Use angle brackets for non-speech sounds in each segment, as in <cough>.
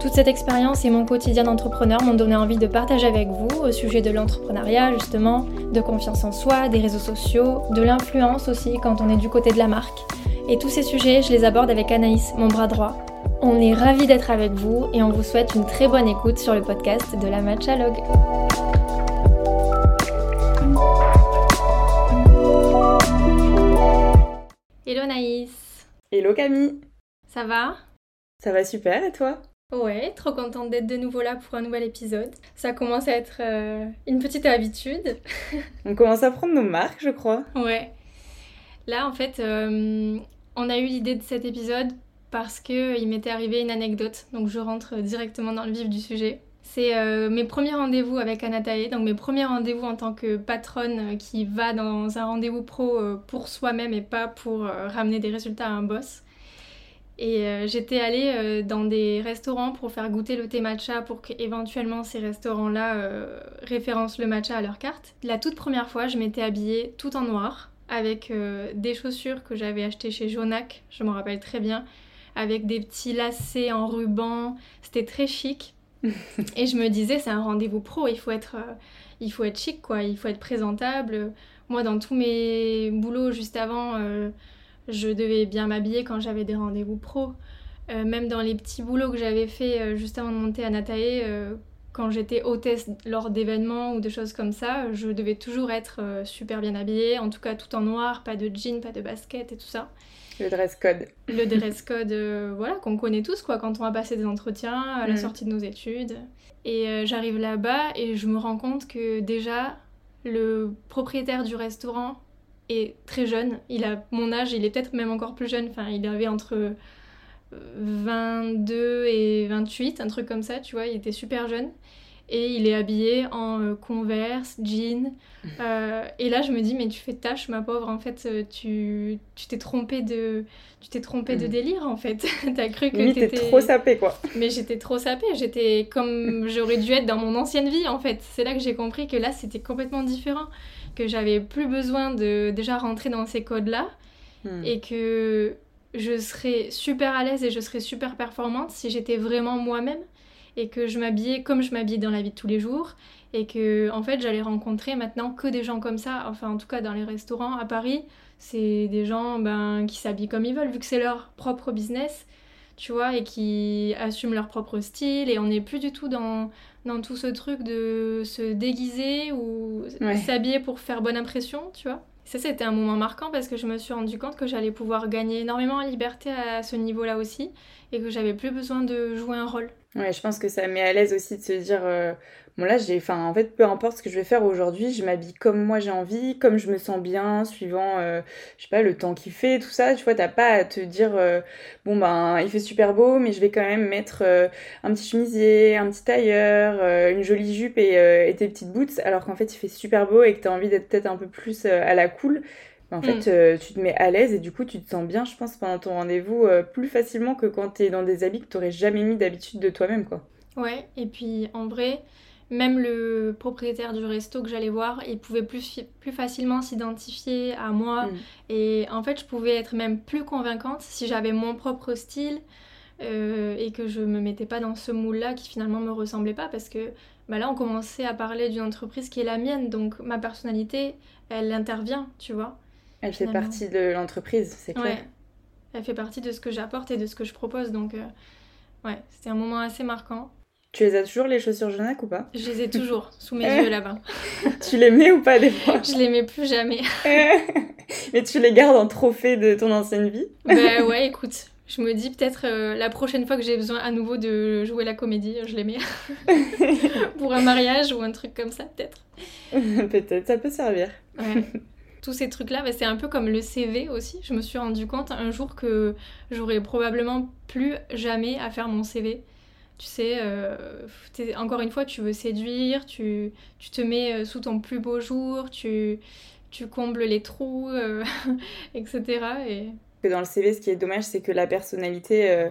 Toute cette expérience et mon quotidien d'entrepreneur m'ont donné envie de partager avec vous au sujet de l'entrepreneuriat justement, de confiance en soi, des réseaux sociaux, de l'influence aussi quand on est du côté de la marque. Et tous ces sujets, je les aborde avec Anaïs, mon bras droit. On est ravis d'être avec vous et on vous souhaite une très bonne écoute sur le podcast de la Matchalogue. Hello Naïs Hello Camille Ça va? Ça va super et toi? Ouais, trop contente d'être de nouveau là pour un nouvel épisode. Ça commence à être euh, une petite habitude. <laughs> on commence à prendre nos marques, je crois. Ouais. Là, en fait, euh, on a eu l'idée de cet épisode parce qu'il m'était arrivé une anecdote, donc je rentre directement dans le vif du sujet. C'est euh, mes premiers rendez-vous avec Anatae, donc mes premiers rendez-vous en tant que patronne qui va dans un rendez-vous pro pour soi-même et pas pour ramener des résultats à un boss. Et euh, j'étais allée euh, dans des restaurants pour faire goûter le thé matcha pour qu'éventuellement ces restaurants-là euh, référencent le matcha à leur carte. La toute première fois, je m'étais habillée tout en noir avec des chaussures que j'avais achetées chez Jonac, je m'en rappelle très bien, avec des petits lacets en ruban. C'était très chic. <laughs> et je me disais, c'est un rendez-vous pro, il faut être, il faut être chic, quoi, il faut être présentable. Moi, dans tous mes boulots juste avant, je devais bien m'habiller quand j'avais des rendez-vous pro. Euh, même dans les petits boulots que j'avais fait euh, juste avant de monter à Natae, euh, quand j'étais hôtesse lors d'événements ou de choses comme ça, je devais toujours être super bien habillée, en tout cas tout en noir, pas de jean, pas de basket et tout ça. Le dress code. Le <laughs> dress code, voilà, qu'on connaît tous quoi, quand on va passer des entretiens à la mm. sortie de nos études. Et j'arrive là-bas et je me rends compte que déjà, le propriétaire du restaurant est très jeune. Il a mon âge, il est peut-être même encore plus jeune. Enfin, il avait entre 22 euh, et 28, un truc comme ça, tu vois. Il était super jeune. Et il est habillé en euh, Converse, jean. <laughs> Euh, et là, je me dis, mais tu fais tâche, ma pauvre. En fait, tu t'es trompé de tu t'es trompé de mm. délire, en fait. <laughs> T'as cru que t'étais... trop sapé, quoi. Mais j'étais trop sapée. J'étais comme j'aurais dû être dans mon ancienne vie, en fait. C'est là que j'ai compris que là, c'était complètement différent que j'avais plus besoin de déjà rentrer dans ces codes-là hmm. et que je serais super à l'aise et je serais super performante si j'étais vraiment moi-même et que je m'habillais comme je m'habille dans la vie de tous les jours et que en fait j'allais rencontrer maintenant que des gens comme ça enfin en tout cas dans les restaurants à Paris c'est des gens ben, qui s'habillent comme ils veulent vu que c'est leur propre business tu vois, et qui assument leur propre style. Et on n'est plus du tout dans, dans tout ce truc de se déguiser ou s'habiller pour faire bonne impression, tu vois. Ça, c'était un moment marquant parce que je me suis rendu compte que j'allais pouvoir gagner énormément en liberté à ce niveau-là aussi et que j'avais plus besoin de jouer un rôle. Ouais, je pense que ça met à l'aise aussi de se dire euh, bon là j'ai enfin en fait peu importe ce que je vais faire aujourd'hui, je m'habille comme moi j'ai envie, comme je me sens bien suivant euh, je sais pas le temps qu'il fait, tout ça, tu vois, t'as pas à te dire euh, bon ben il fait super beau mais je vais quand même mettre un petit chemisier, un petit tailleur, une jolie jupe et, et tes petites boots alors qu'en fait il fait super beau et que t'as envie d'être peut-être un peu plus à la cool en fait, mm. euh, tu te mets à l'aise et du coup, tu te sens bien, je pense, pendant ton rendez-vous euh, plus facilement que quand tu es dans des habits que tu n'aurais jamais mis d'habitude de toi-même, quoi. Ouais, et puis en vrai, même le propriétaire du resto que j'allais voir, il pouvait plus, plus facilement s'identifier à moi. Mm. Et en fait, je pouvais être même plus convaincante si j'avais mon propre style euh, et que je me mettais pas dans ce moule-là qui finalement me ressemblait pas parce que bah là, on commençait à parler d'une entreprise qui est la mienne, donc ma personnalité, elle intervient, tu vois. Elle fait partie de l'entreprise, c'est clair. Ouais. Elle fait partie de ce que j'apporte et de ce que je propose. Donc, euh, ouais, c'était un moment assez marquant. Tu les as toujours, les chaussures Jonac ou pas? Je les ai toujours, <laughs> sous mes yeux là-bas. <laughs> tu les mets ou pas des fois? Je les mets plus jamais. <laughs> Mais tu les gardes en trophée de ton ancienne vie? Bah ouais, écoute, je me dis peut-être euh, la prochaine fois que j'ai besoin à nouveau de jouer la comédie, je les mets. Pour un mariage ou un truc comme ça, peut-être. peut-être, ça peut servir. Ouais tous ces trucs-là, c'est un peu comme le CV aussi. Je me suis rendu compte un jour que j'aurais probablement plus jamais à faire mon CV. Tu sais, euh, encore une fois, tu veux séduire, tu, tu te mets euh, sous ton plus beau jour, tu, tu combles les trous, etc. <laughs> Et... Dans le CV, ce qui est dommage, c'est que la personnalité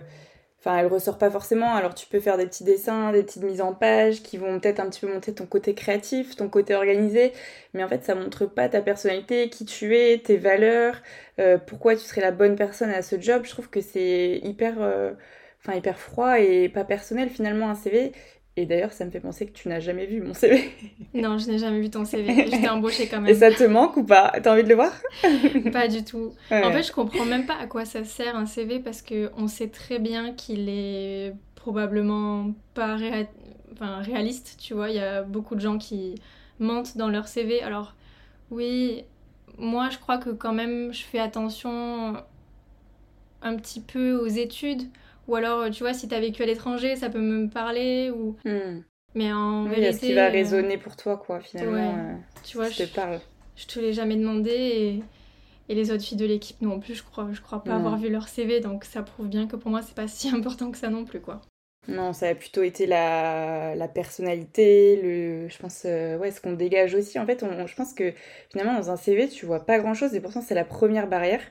Enfin, elle ressort pas forcément. Alors, tu peux faire des petits dessins, des petites mises en page qui vont peut-être un petit peu monter ton côté créatif, ton côté organisé. Mais en fait, ça montre pas ta personnalité, qui tu es, tes valeurs, euh, pourquoi tu serais la bonne personne à ce job. Je trouve que c'est hyper, euh, enfin, hyper froid et pas personnel finalement un CV. Et d'ailleurs, ça me fait penser que tu n'as jamais vu mon CV. <laughs> Non, je n'ai jamais vu ton CV. <laughs> Je t'ai embauché quand même. Et ça te manque ou pas? T'as envie de le voir? <laughs> Pas du tout. En fait, je comprends même pas à quoi ça sert un CV parce que on sait très bien qu'il est probablement pas enfin, réaliste. Tu vois, il y a beaucoup de gens qui mentent dans leur CV. Alors, oui, moi, je crois que quand même, je fais attention un petit peu aux études ou alors, tu vois, si t'as vécu à l'étranger, ça peut me parler. Ou... Hmm. Mais en oui, vérité. ce qui va euh, résonner pour toi, quoi, finalement. Euh, tu vois, je te parle. Je te l'ai jamais demandé et, et les autres filles de l'équipe non plus, je crois, je crois pas avoir vu leur CV, donc ça prouve bien que pour moi, c'est pas si <laughs> important que ça non plus, quoi. Non, ça a plutôt été la, la personnalité, le, je pense, euh, ouais, ce qu'on dégage aussi. En fait, on, je pense que finalement, dans un CV, tu vois pas grand chose et pourtant, c'est la première barrière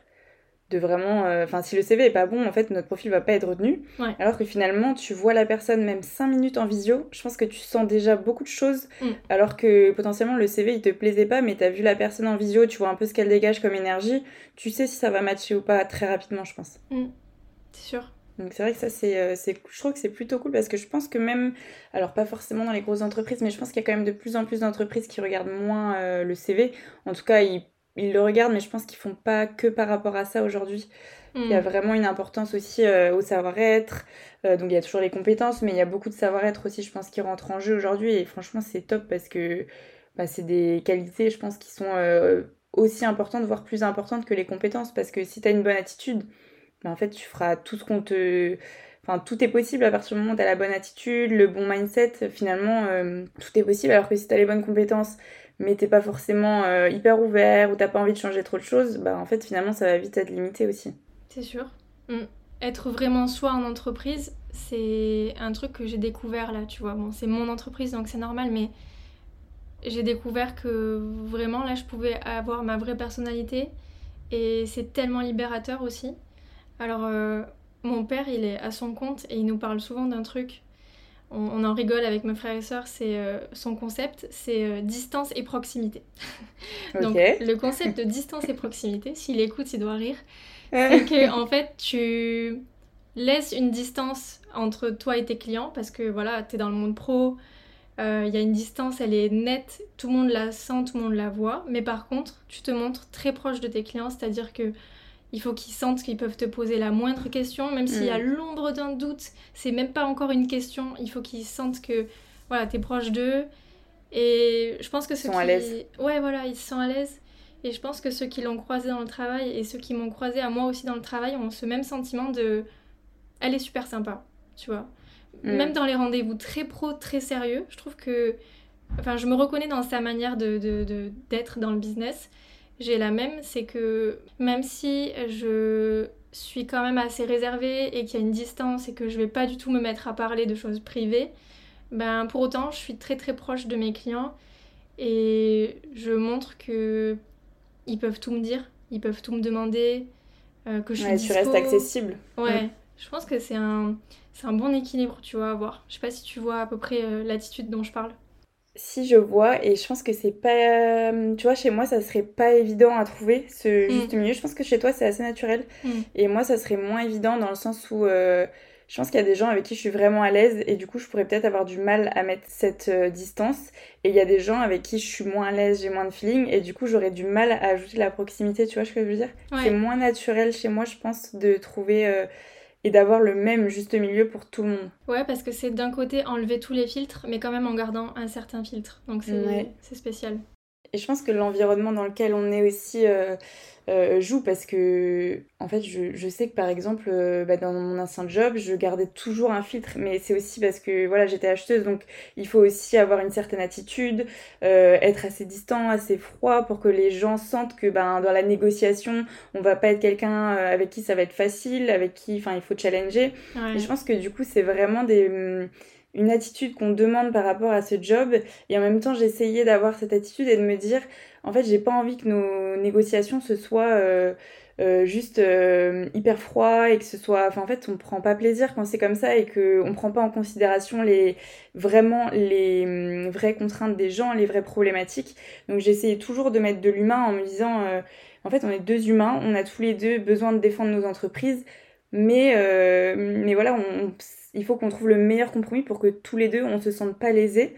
de vraiment euh, enfin si le CV est pas bon en fait notre profil va pas être retenu. Alors que finalement tu vois la personne même 5 minutes en visio je pense que tu sens déjà beaucoup de choses. Mm. alors que potentiellement le CV il te plaisait pas mais tu as vu la personne en visio tu vois un peu ce qu'elle dégage comme énergie. Tu sais si ça va matcher ou pas très rapidement je pense. Mm. c'est sûr. Donc c'est vrai que ça euh, c'est je trouve que c'est plutôt cool parce que je pense que même alors pas forcément dans les grosses entreprises mais je pense qu'il y a quand même de plus en plus d'entreprises qui regardent moins euh, le CV en tout cas ils ils le regardent, mais je pense qu'ils font pas que par rapport à ça aujourd'hui. Il y a hmm. vraiment une importance aussi euh, au savoir-être. Euh, donc il y a toujours les compétences, mais il y a beaucoup de savoir-être aussi, je pense, qui rentre en jeu aujourd'hui. Et franchement, c'est top parce que bah, c'est des qualités, je pense, qui sont euh, aussi importantes, voire plus importantes que les compétences. Parce que si tu as une bonne attitude, bah, en fait, tu feras tout ce qu'on te. Enfin, tout est possible à partir du moment où tu as la bonne attitude, le bon mindset. Finalement, tout est possible. Alors que si tu as les bonnes compétences, mais t'es pas forcément euh, hyper ouvert ou t'as pas envie de changer trop de choses, bah en fait finalement ça va vite être limité aussi. C'est sûr. Mm. Être vraiment soi en entreprise, c'est un truc que j'ai découvert là, tu vois. Bon, c'est mon entreprise donc c'est normal, mais j'ai découvert que vraiment là je pouvais avoir ma vraie personnalité et c'est tellement libérateur aussi. Alors euh, mon père il est à son compte et il nous parle souvent d'un truc on, en rigole avec mes frères et sœurs, c'est euh, son concept, c'est euh, distance et proximité. <laughs> Donc le concept de distance et proximité, s'il écoute, il doit rire. <laughs> c'est que en fait, tu laisses une distance entre toi et tes clients parce que voilà, tu es dans le monde pro, euh, il y a une distance, elle est nette, tout le monde la sent, tout le monde la voit, mais par contre, tu te montres très proche de tes clients, c'est-à-dire que il faut qu'ils sentent qu'ils peuvent te poser la moindre question, même s'il y a mm. l'ombre d'un doute, c'est même pas encore une question. Il faut qu'ils sentent que voilà, t'es proche d'eux. Et je pense que ceux ils sont à l'aise. Ouais, voilà, ils sont à l'aise. Et je pense que ceux qui l'ont croisé dans le travail et ceux qui m'ont croisé à moi aussi dans le travail ont ce même sentiment de. Elle est super sympa, tu vois. Mm. Même dans les rendez-vous très pro, très sérieux, je trouve que. Enfin, je me reconnais dans sa manière d'être de, de, dans le business j'ai la même, c'est que même si je suis quand même assez réservée et qu'il y a une distance et que je vais pas du tout me mettre à parler de choses privées, ben pour autant je suis très très proche de mes clients et je montre que ils peuvent tout me dire, ils peuvent tout me demander, euh, que je suis Tu restes accessible. Ouais, je pense que c'est un, c'est un bon équilibre, tu vois, à avoir. Je sais pas si tu vois à peu près euh, l'attitude dont je parle. Si je vois, et je pense que c'est pas. Euh, tu vois, chez moi, ça serait pas évident à trouver ce mm. juste milieu. Je pense que chez toi, c'est assez naturel. Mm. Et moi, ça serait moins évident dans le sens où euh, je pense qu'il y a des gens avec qui je suis vraiment à l'aise et du coup, je pourrais peut-être avoir du mal à mettre cette euh, distance. Et il y a des gens avec qui je suis moins à l'aise, j'ai moins de feeling et du coup, j'aurais du mal à ajouter la proximité. Tu vois ce que je veux dire? C'est moins naturel chez moi, je pense, de trouver et d'avoir le même juste milieu pour tout le monde. Ouais, parce que c'est d'un côté enlever tous les filtres, mais quand même en gardant un certain filtre. Donc c'est spécial. Et je pense que l'environnement dans lequel on est aussi euh, euh, joue parce que, en fait, je, je sais que par exemple, euh, bah, dans mon ancien job, je gardais toujours un filtre, mais c'est aussi parce que voilà, j'étais acheteuse, donc il faut aussi avoir une certaine attitude, être assez distant, assez froid pour que les gens sentent que ben, dans la négociation, on va pas être quelqu'un avec qui ça va être facile, avec qui enfin, il faut challenger. Et je pense que du coup, c'est vraiment des une attitude qu'on demande par rapport à ce job. Et en même temps, j'essayais d'avoir cette attitude et de me dire, en fait, j'ai pas envie que nos négociations se soient euh, euh, juste euh, hyper froid et que ce soit. En fait, on prend pas plaisir quand c'est comme ça et qu'on prend pas en considération les vraiment les hum, vraies contraintes des gens, les vraies problématiques. Donc, j'essayais toujours de mettre de l'humain en me disant, en fait, on est deux humains, on a tous les deux besoin de défendre nos entreprises. Mais, mais voilà, on, il faut qu'on trouve le meilleur compromis pour que tous les deux, on se sente pas lésés.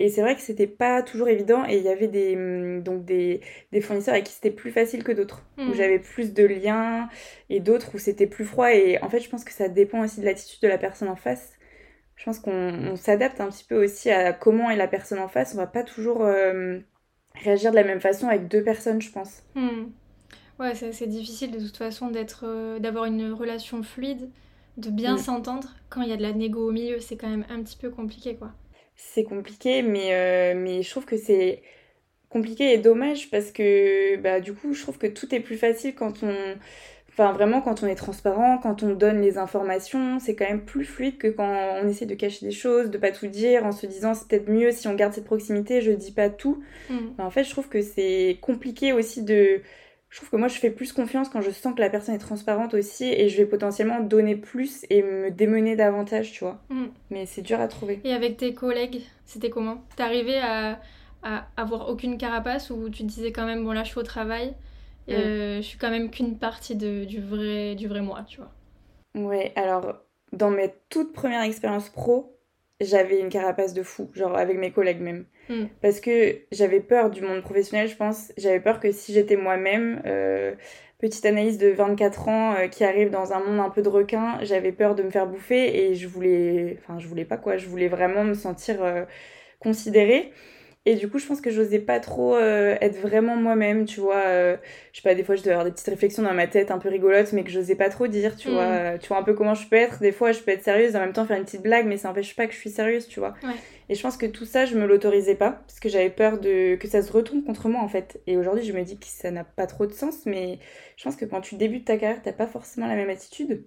Et c'est vrai que c'était pas toujours évident et il y avait des, hum, donc des, des fournisseurs avec qui c'était plus facile que d'autres, où hmm. j'avais plus de liens et d'autres où c'était plus froid. Et en fait, je pense que ça dépend aussi de l'attitude de la personne en face. Je pense qu'on s'adapte un petit peu aussi à comment est la personne en face. On va pas toujours euh, réagir de la même façon avec deux personnes, je pense. Hmm. Ouais, c'est difficile de toute façon d'être, euh, d'avoir une relation fluide, de bien s'entendre. Quand il y a de la négo au milieu, c'est quand même un petit peu compliqué, quoi c'est compliqué, mais, euh, mais je trouve que c'est compliqué et dommage parce que bah, du coup, je trouve que tout est plus facile quand on. Enfin, vraiment, quand on est transparent, quand on donne les informations, c'est quand même plus fluide que quand on essaie de cacher des choses, de pas tout dire, en se disant c'est peut-être mieux si on garde cette proximité, je dis pas tout. Mm. en fait, je trouve que c'est compliqué aussi de je trouve que moi je fais plus confiance quand je sens que la personne est transparente aussi et je vais potentiellement donner plus et me démener davantage, tu vois. Mm. Mais c'est dur à trouver. Et avec tes collègues, c'était comment? T'arrivais à, à avoir aucune carapace ou tu disais quand même bon là je suis au travail, mm. euh, je suis quand même qu'une partie de, du, vrai, du vrai moi, tu vois? Ouais, alors dans mes toutes premières expériences pro, j'avais une carapace de fou, genre avec mes collègues même. Hmm. Parce que j'avais peur du monde professionnel, je pense. J'avais peur que si j'étais moi-même, euh, petite analyse de 24 ans euh, qui arrive dans un monde un peu de requin, j'avais peur de me faire bouffer et je voulais. Enfin, je voulais pas quoi, je voulais vraiment me sentir euh, considérée. Et du coup, je pense que j'osais pas trop euh, être vraiment moi-même, tu vois. Euh, je sais pas, des fois, je dois avoir des petites réflexions dans ma tête un peu rigolotes, mais que j'osais pas trop dire, tu vois. Mm. Tu vois un peu comment je peux être. Des fois, je peux être sérieuse, en même temps faire une petite blague, mais ça n'empêche pas que je suis sérieuse, tu vois. Et je pense que tout ça, je me l'autorisais pas, parce que j'avais peur de que ça se retourne contre moi, en fait. Et aujourd'hui, je me dis que ça n'a pas trop de sens, mais je pense que quand tu débutes ta carrière, t'as pas forcément la même attitude.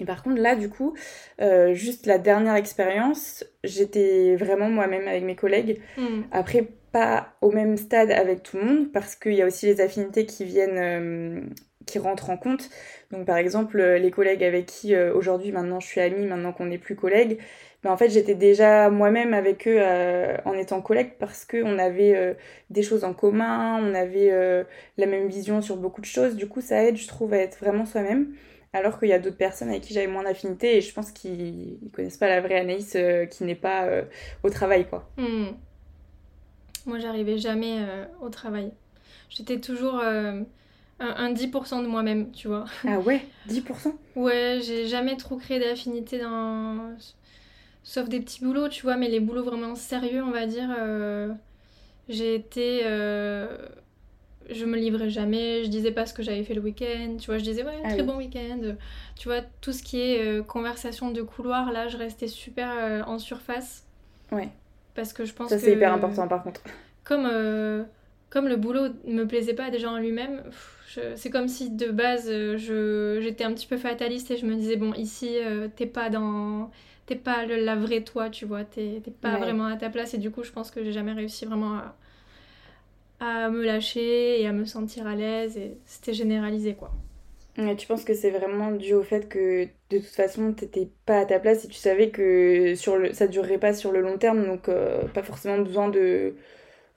Et par contre, là, du coup, euh, juste la dernière expérience, j'étais vraiment moi-même avec mes collègues. Hmm. Après, pas au même stade avec tout le monde, parce qu'il y a aussi les affinités qui viennent, euh, qui rentrent en compte. Donc, par exemple, les collègues avec qui euh, aujourd'hui, maintenant, je suis amie, maintenant qu'on n'est plus collègues, ben, en fait, j'étais déjà moi-même avec eux en étant collègue parce qu'on avait des choses en commun, on avait la même vision sur beaucoup de choses. Du coup, ça aide, je trouve, à être vraiment soi-même alors qu'il y a d'autres personnes avec qui j'avais moins d'affinité et je pense qu'ils connaissent pas la vraie Anaïs euh, qui n'est pas euh, au travail quoi. Hmm. Moi j'arrivais jamais euh, au travail. J'étais toujours un, 10% de moi-même, tu vois. Ah ouais? 10% Ouais, j'ai jamais trop créé d'affinité dans... Sauf des petits boulots, tu vois, mais les boulots vraiment sérieux, on va dire. J'ai été je me livrais jamais, je disais pas ce que j'avais fait le week-end, tu vois, je disais ouais, ah très bon week-end. Tu vois, tout ce qui est euh, conversation de couloir, là, je restais super euh, en surface. Ouais. Parce que je pense Ça, c'est hyper important par contre. <laughs> Comme, euh, comme le boulot me plaisait pas déjà en lui-même, c'est comme si de base, je, j'étais un petit peu fataliste et je me disais, bon, ici, t'es pas dans. T'es pas la vraie toi, tu vois, t'es, pas vraiment à ta place et du coup, je pense que j'ai jamais réussi vraiment à à me lâcher et à me sentir à l'aise et c'était généralisé quoi. Et tu penses que c'est vraiment dû au fait que de toute façon t'étais pas à ta place et tu savais que sur le, ça durerait pas sur le long terme donc euh, pas forcément besoin de,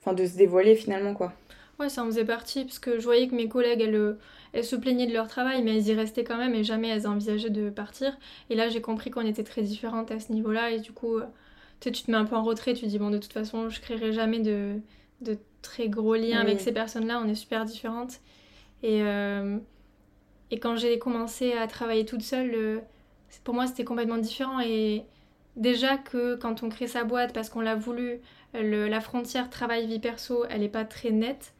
enfin, de se dévoiler finalement quoi. Ouais ça en faisait partie parce que je voyais que mes collègues elles, elles se plaignaient de leur travail mais elles y restaient quand même et jamais elles envisageaient de partir et là j'ai compris qu'on était très différentes à ce niveau là et du coup euh, tu te mets un peu en retrait tu dis bon de toute façon je créerai jamais de de très gros liens avec ces personnes-là, on est super différentes. Et, euh, et quand j'ai commencé à travailler toute seule, euh, pour moi c'était complètement différent. Et déjà que quand on crée sa boîte, parce qu'on l'a voulu, la frontière travail-vie perso, elle n'est pas très nette.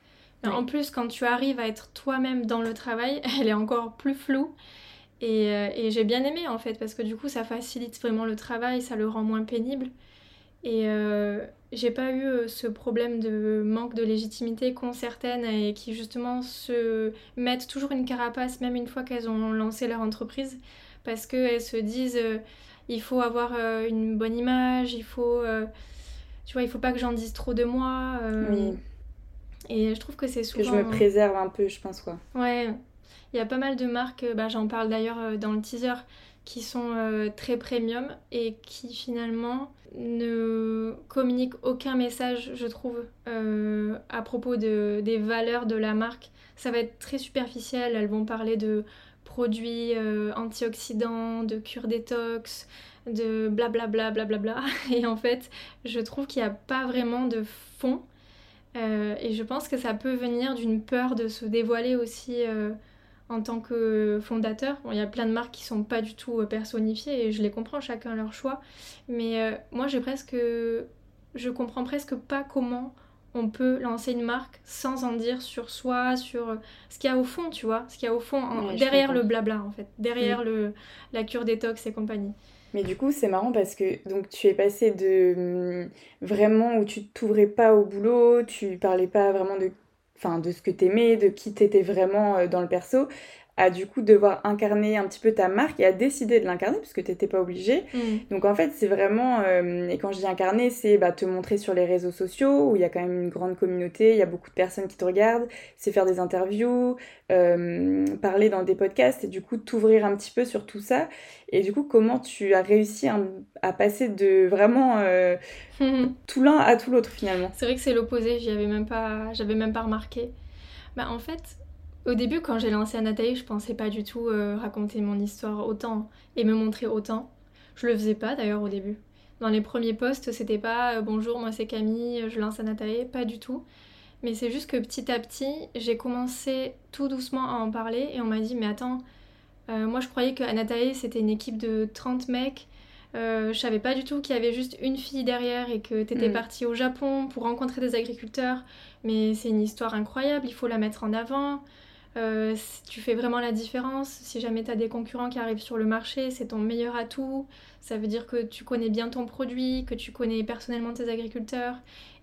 En plus, quand tu arrives à être toi-même dans le travail, <laughs> elle est encore plus floue. Et, euh, et j'ai bien aimé en fait, parce que du coup, ça facilite vraiment le travail, ça le rend moins pénible. Et, j'ai pas eu euh, ce problème de manque de légitimité qu'ont certaines et qui justement se mettent toujours une carapace même une fois qu'elles ont lancé leur entreprise parce qu'elles se disent euh, il faut avoir une bonne image, il faut, tu vois, il faut pas que j'en dise trop de moi. oui. Et je trouve que c'est souvent. Que je me préserve un peu, je pense, quoi. Ouais. Il y a pas mal de marques, bah, j'en parle d'ailleurs dans le teaser, qui sont très premium et qui finalement ne communiquent aucun message, je trouve, à propos de, des valeurs de la marque. Ça va être très superficiel, elles vont parler de produits antioxydants, de cure détox, de blablabla, blablabla. <laughs> Et en fait, je trouve qu'il n'y a pas vraiment de fond. Euh, et je pense que ça peut venir d'une peur de se dévoiler aussi euh, en tant que fondateur. il y a plein de marques qui sont pas du tout euh, personnifiées et je les comprends, chacun leur choix. Mais moi, j'ai presque, je comprends presque pas comment on peut lancer une marque sans en dire sur soi, sur ce qu'il y a au fond, tu vois, ce qu'il y a au fond, derrière le blabla en fait, derrière mm. le, la cure détox et compagnie. Mais du coup, c'est marrant parce que donc tu es passé de hum, vraiment où tu t'ouvrais pas au boulot, tu parlais pas vraiment de, enfin, de ce que t'aimais, de qui t'étais vraiment euh, dans le perso, à du coup devoir incarner un petit peu ta marque et à décider de l'incarner parce que t'étais pas obligé. Mm. Donc en fait, c'est vraiment, euh, et quand je dis incarner, c'est bah, te montrer sur les réseaux sociaux où il y a quand même une grande communauté, il y a beaucoup de personnes qui te regardent, c'est faire des interviews, euh, parler dans des podcasts et du coup t'ouvrir un petit peu sur tout ça. Et du coup, comment tu as réussi à passer de vraiment euh, <laughs> tout l'un à tout l'autre finalement? C'est vrai que c'est l'opposé, j'y avais même pas, j'avais même pas remarqué. Bah en fait, au début, quand j'ai lancé Anataï, je pensais pas du tout euh, raconter mon histoire autant et me montrer autant. Je le faisais pas d'ailleurs au début. Dans les premiers posts, c'était pas euh, bonjour, moi c'est Camille, je lance Anataï, pas du tout. Mais c'est juste que petit à petit, j'ai commencé tout doucement à en parler et on m'a dit mais attends, euh, moi je croyais que Anatae c'était une équipe de 30 mecs. je savais pas du tout qu'il y avait juste une fille derrière et que t'étais mm. partie au Japon pour rencontrer des agriculteurs. Mais c'est une histoire incroyable, il faut la mettre en avant. Euh, tu fais vraiment la différence. Si jamais tu as des concurrents qui arrivent sur le marché, c'est ton meilleur atout. Ça veut dire que tu connais bien ton produit, que tu connais personnellement tes agriculteurs.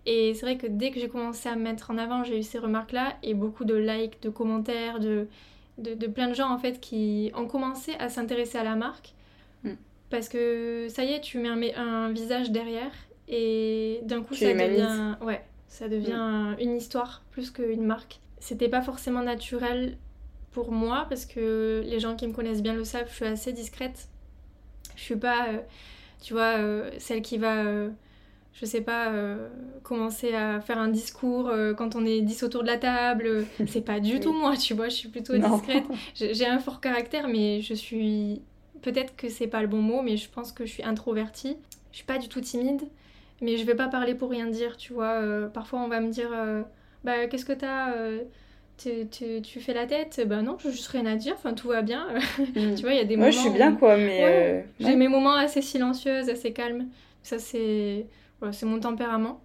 Et c'est vrai que dès que j'ai commencé à me mettre en avant, j'ai eu ces remarques-là et beaucoup de likes, de commentaires, de, de, plein de gens en fait qui ont commencé à s'intéresser à la marque. Mm. Parce que ça y est, tu mets un, visage derrière et d'un coup ça devient, ouais, ça devient une histoire plus qu'une marque c'était pas forcément naturel pour moi parce que les gens qui me connaissent bien le savent, je suis assez discrète. Je suis pas, euh, tu vois, euh, celle qui va, euh, je sais pas, commencer à faire un discours quand on est 10 autour de la table. <laughs> C'est pas du tout moi, tu vois, je suis plutôt discrète. <laughs> J'ai un fort caractère, mais je suis. Peut-être que c'est pas le bon mot, mais je pense que je suis introvertie. Je suis pas du tout timide, mais je vais pas parler pour rien dire, tu vois. parfois on va me dire bah qu'est-ce que t'as euh, tu, tu, tu, fais la tête? Bah non, je juste rien à dire, enfin tout va bien. <laughs> Mm. tu vois, il y a des moments. Moi, je suis bien, quoi, mais. Euh, j'ai mes moments assez silencieux, assez calmes. Ça, c'est voilà, mon tempérament.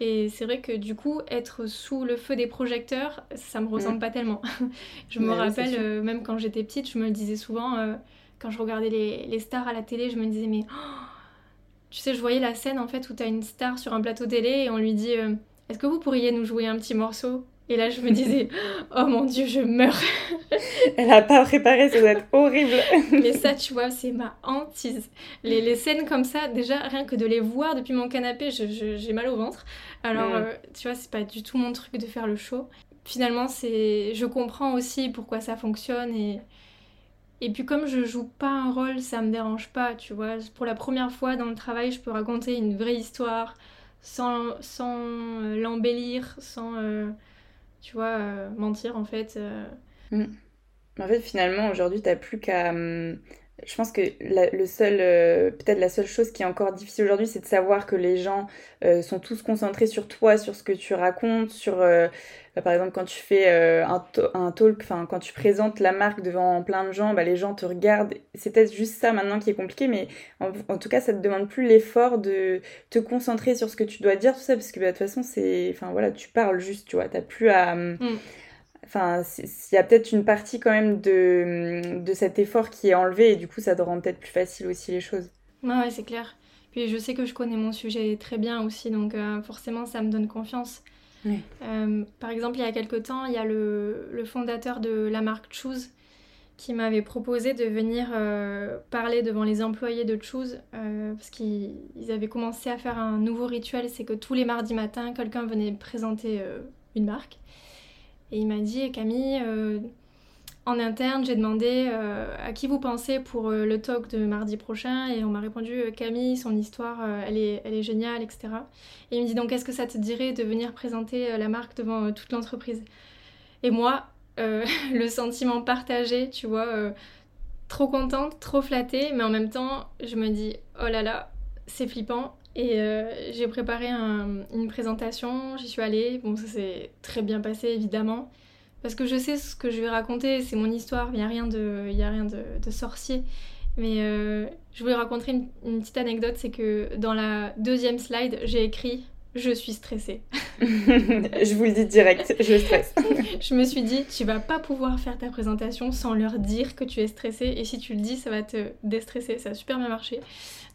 Et c'est vrai que du coup, être sous le feu des projecteurs, ça me ressemble mm. pas tellement. <laughs> je me rappelle, euh, même quand j'étais petite, je me le disais souvent, quand je regardais les, les, stars à la télé, je me disais, mais. <gasps> tu sais, je voyais la scène en fait où tu as une star sur un plateau télé et on lui dit est-ce que vous pourriez nous jouer un petit morceau? Et là, je me disais, <laughs> oh mon dieu, je meurs. <laughs> Elle a pas préparé, ça doit être horrible. <laughs> Mais ça, tu vois, c'est ma hantise. Les, les, scènes comme ça, déjà, rien que de les voir depuis mon canapé, j'ai mal au ventre. Alors, mm. euh, tu vois, c'est pas du tout mon truc de faire le show. Finalement, c'est, je comprends aussi pourquoi ça fonctionne et. Et puis comme je joue pas un rôle, ça me dérange pas, tu vois. Pour la première fois dans le travail, je peux raconter une vraie histoire, sans, sans euh, l'embellir, sans, euh, tu vois, euh, mentir en fait. Mm. En fait, finalement, aujourd'hui, t'as plus qu'à. Hum, je pense que le seul, peut-être la seule chose qui est encore difficile aujourd'hui, c'est de savoir que les gens sont tous concentrés sur toi, sur ce que tu racontes, sur bah, par exemple, quand tu fais euh, un, un, talk, enfin, quand tu présentes la marque devant plein de gens, bah, les gens te regardent. C'est peut-être juste ça maintenant qui est compliqué, mais en, tout cas, ça te demande plus l'effort de te concentrer sur ce que tu dois dire, tout ça, parce que bah, de toute façon, c'est. Enfin, voilà, tu parles juste, tu vois, t'as plus à. Mm. Enfin, il y a peut-être une partie quand même de, de cet effort qui est enlevé, et du coup, ça te rend peut-être plus facile aussi les choses. Ouais, ouais, c'est clair. Puis je sais que je connais mon sujet très bien aussi, donc euh, forcément, ça me donne confiance. Euh, par exemple, il y a quelques temps, il y a le, le, fondateur de la marque Choose qui m'avait proposé de venir euh, parler devant les employés de Choose euh, parce qu'ils avaient commencé à faire un nouveau rituel, c'est que tous les mardis matins, quelqu'un venait présenter une marque. Et il m'a dit, Camille, en interne, j'ai demandé à qui vous pensez pour le talk de mardi prochain et on m'a répondu, Camille, son histoire, elle, est, elle est géniale, etc. Et il me dit, donc est-ce que ça te dirait de venir présenter la marque devant toute l'entreprise? Et moi, euh, <laughs> le sentiment partagé, tu vois, euh, trop contente, trop flattée, mais en même temps, je me dis, oh là là, c'est flippant. Et euh, j'ai préparé une présentation, j'y suis allée. Bon, ça s'est très bien passé, évidemment. Parce que je sais ce que je vais raconter, c'est mon histoire, il n'y a rien, de, sorcier. Mais je voulais raconter une petite anecdote, c'est que dans la deuxième slide, j'ai écrit je suis stressée. <laughs> je vous le dis direct, je stresse. <laughs> je me suis dit, tu vas pas pouvoir faire ta présentation sans leur dire que tu es stressée. Et si tu le dis, ça va te déstresser. Ça a super bien marché.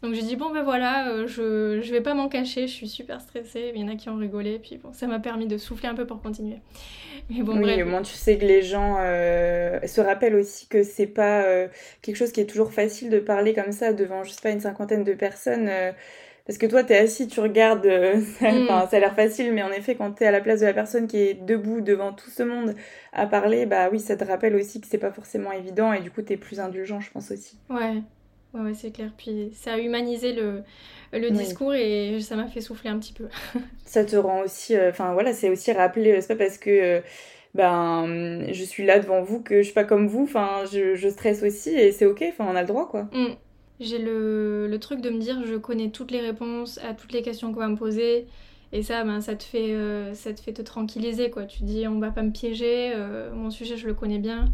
Donc j'ai dit, bon ben voilà, euh, je, je vais pas m'en cacher, je suis super stressée. Il y en a qui ont rigolé. Puis bon, ça m'a permis de souffler un peu pour continuer. Mais bon, oui, au moins tu sais que les gens euh, se rappellent aussi que c'est pas euh, quelque chose qui est toujours facile de parler comme ça devant, je sais pas, une cinquantaine de personnes. Parce que toi, t'es assis, tu regardes, euh, <laughs> mm. ça, a l'air facile, mais en effet, quand t'es à la place de la personne qui est debout devant tout ce monde à parler, bah oui, ça te rappelle aussi que c'est pas forcément évident et du coup, t'es plus indulgent, je pense aussi. Ouais, ouais, c'est clair. Puis ça a humanisé le, le discours et ça m'a fait souffler un petit peu. <laughs> ça te rend aussi, euh, enfin voilà, c'est aussi rappeler, euh, c'est pas parce que ben je suis là devant vous que je suis pas comme vous, enfin je, je stresse aussi et c'est ok, enfin on a le droit quoi. Mm. J'ai le, truc de me dire je connais toutes les réponses à toutes les questions qu'on va me poser. Et ça, ben, ça, te fait, euh, ça te fait te tranquilliser. Quoi. Tu dis on va pas me piéger, euh, mon sujet je le connais bien.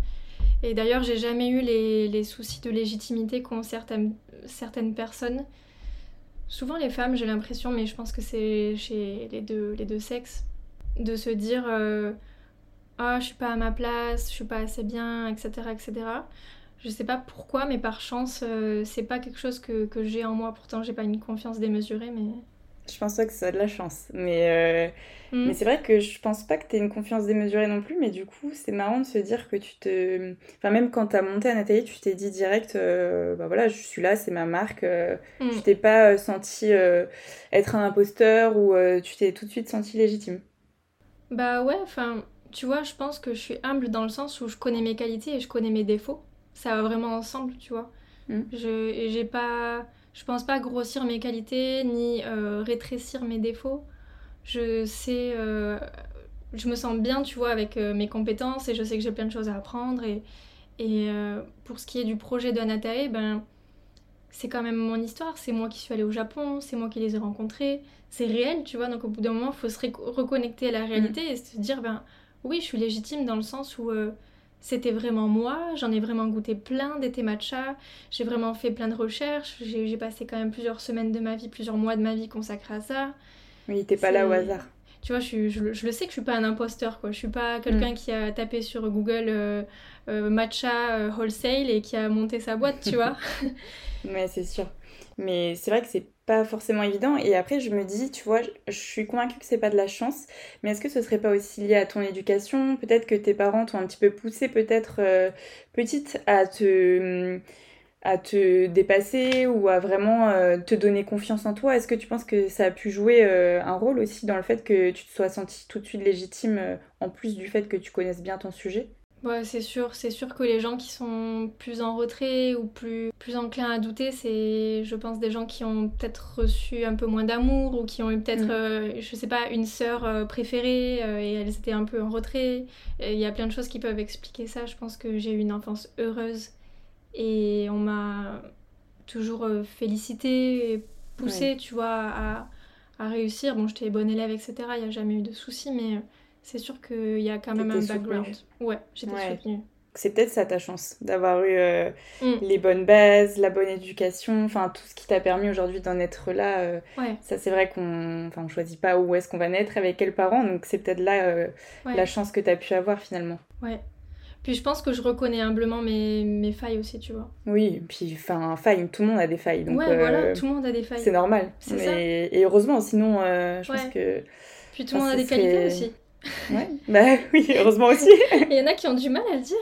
Et d'ailleurs, j'ai jamais eu les, soucis de légitimité qu'ont certaines, certaines personnes. Souvent les femmes, j'ai l'impression, mais je pense que c'est chez les deux, les deux sexes, de se dire euh, Ah, je suis pas à ma place, je suis pas assez bien, etc. etc. Je sais pas pourquoi, mais par chance, euh, c'est pas quelque chose que, que j'ai en moi. Pourtant, j'ai pas une confiance démesurée, mais. Je pense pas que ça a de la chance. Mais, euh, mm. mais c'est vrai que je pense pas que tu une confiance démesurée non plus. Mais du coup, c'est marrant de se dire que tu te. Enfin, même quand tu as monté à Nathalie, tu t'es dit direct euh, bah voilà, je suis là, c'est ma marque. Mm. Tu t'es pas senti être un imposteur ou tu t'es tout de suite senti légitime. Bah ouais, enfin, tu vois, je pense que je suis humble dans le sens où je connais mes qualités et je connais mes défauts ça va vraiment ensemble, tu vois. Mm. Je j'ai pas je pense pas grossir mes qualités ni euh, rétrécir mes défauts. Je sais euh, je me sens bien, tu vois, avec euh, mes compétences et je sais que j'ai plein de choses à apprendre et et pour ce qui est du projet de Anatae, ben c'est quand même mon histoire, c'est moi qui suis allée au Japon, c'est moi qui les ai rencontrés, c'est réel, tu vois, donc au bout d'un moment, il faut se reconnecter à la réalité mm. et se dire, ben oui, je suis légitime dans le sens où c'était vraiment moi, j'en ai vraiment goûté plein d'été matcha, j'ai vraiment fait plein de recherches, j'ai passé quand même plusieurs semaines de ma vie, plusieurs mois de ma vie consacrés à ça. Oui, t'es pas là au hasard. Tu vois, je, je, le sais que je suis pas un imposteur, quoi. Je suis pas quelqu'un mm. qui a tapé sur Google euh, euh, matcha euh, wholesale et qui a monté sa boîte, tu vois. <laughs> <laughs> Mais c'est sûr. Mais c'est vrai que c'est pas forcément évident. Et après, je me dis, tu vois, je suis convaincue que c'est pas de la chance, mais est-ce que ce serait pas aussi lié à ton éducation? Peut-être que tes parents t'ont un petit peu poussé, peut-être euh, petite, à te à te dépasser ou à vraiment euh, te donner confiance en toi. Est-ce que tu penses que ça a pu jouer euh, un rôle aussi dans le fait que tu te sois sentie tout de suite légitime, en plus du fait que tu connaisses bien ton sujet? Ouais, c'est sûr, c'est sûr que les gens qui sont plus en retrait ou plus, plus enclins à douter, c'est, je pense, des gens qui ont peut-être reçu un peu moins d'amour ou qui ont eu peut-être, mm. euh, je sais pas, une sœur euh, préférée euh, et elles étaient un peu en retrait. Il y a plein de choses qui peuvent expliquer ça. Je pense que j'ai eu une enfance heureuse et on m'a toujours félicité et poussée, tu vois, à, à réussir. Bon, j'étais bonne élève, etc. Il n'y a jamais eu de soucis, mais c'est sûr qu'il y a quand même un background. Ouais, j'étais soutenue. C'est peut-être ça ta chance, d'avoir eu euh, mm. les bonnes bases, la bonne éducation, enfin tout ce qui t'a permis aujourd'hui d'en être là. Euh, ouais. Ça c'est vrai qu'on on choisit pas où est-ce qu'on va naître, avec quels parents, donc c'est peut-être là euh, la chance que t'as pu avoir finalement. Ouais. Puis je pense que je reconnais humblement mes, mes failles aussi, tu vois. Oui, puis enfin, failles, tout le monde a des failles. Donc, ouais, voilà, tout le monde a des failles. C'est normal. Mais... Et heureusement, sinon, je pense que. Puis tout le monde a des qualités aussi. Ouais, <laughs> bah oui, heureusement aussi. <laughs> Il y en a qui ont du mal à le dire.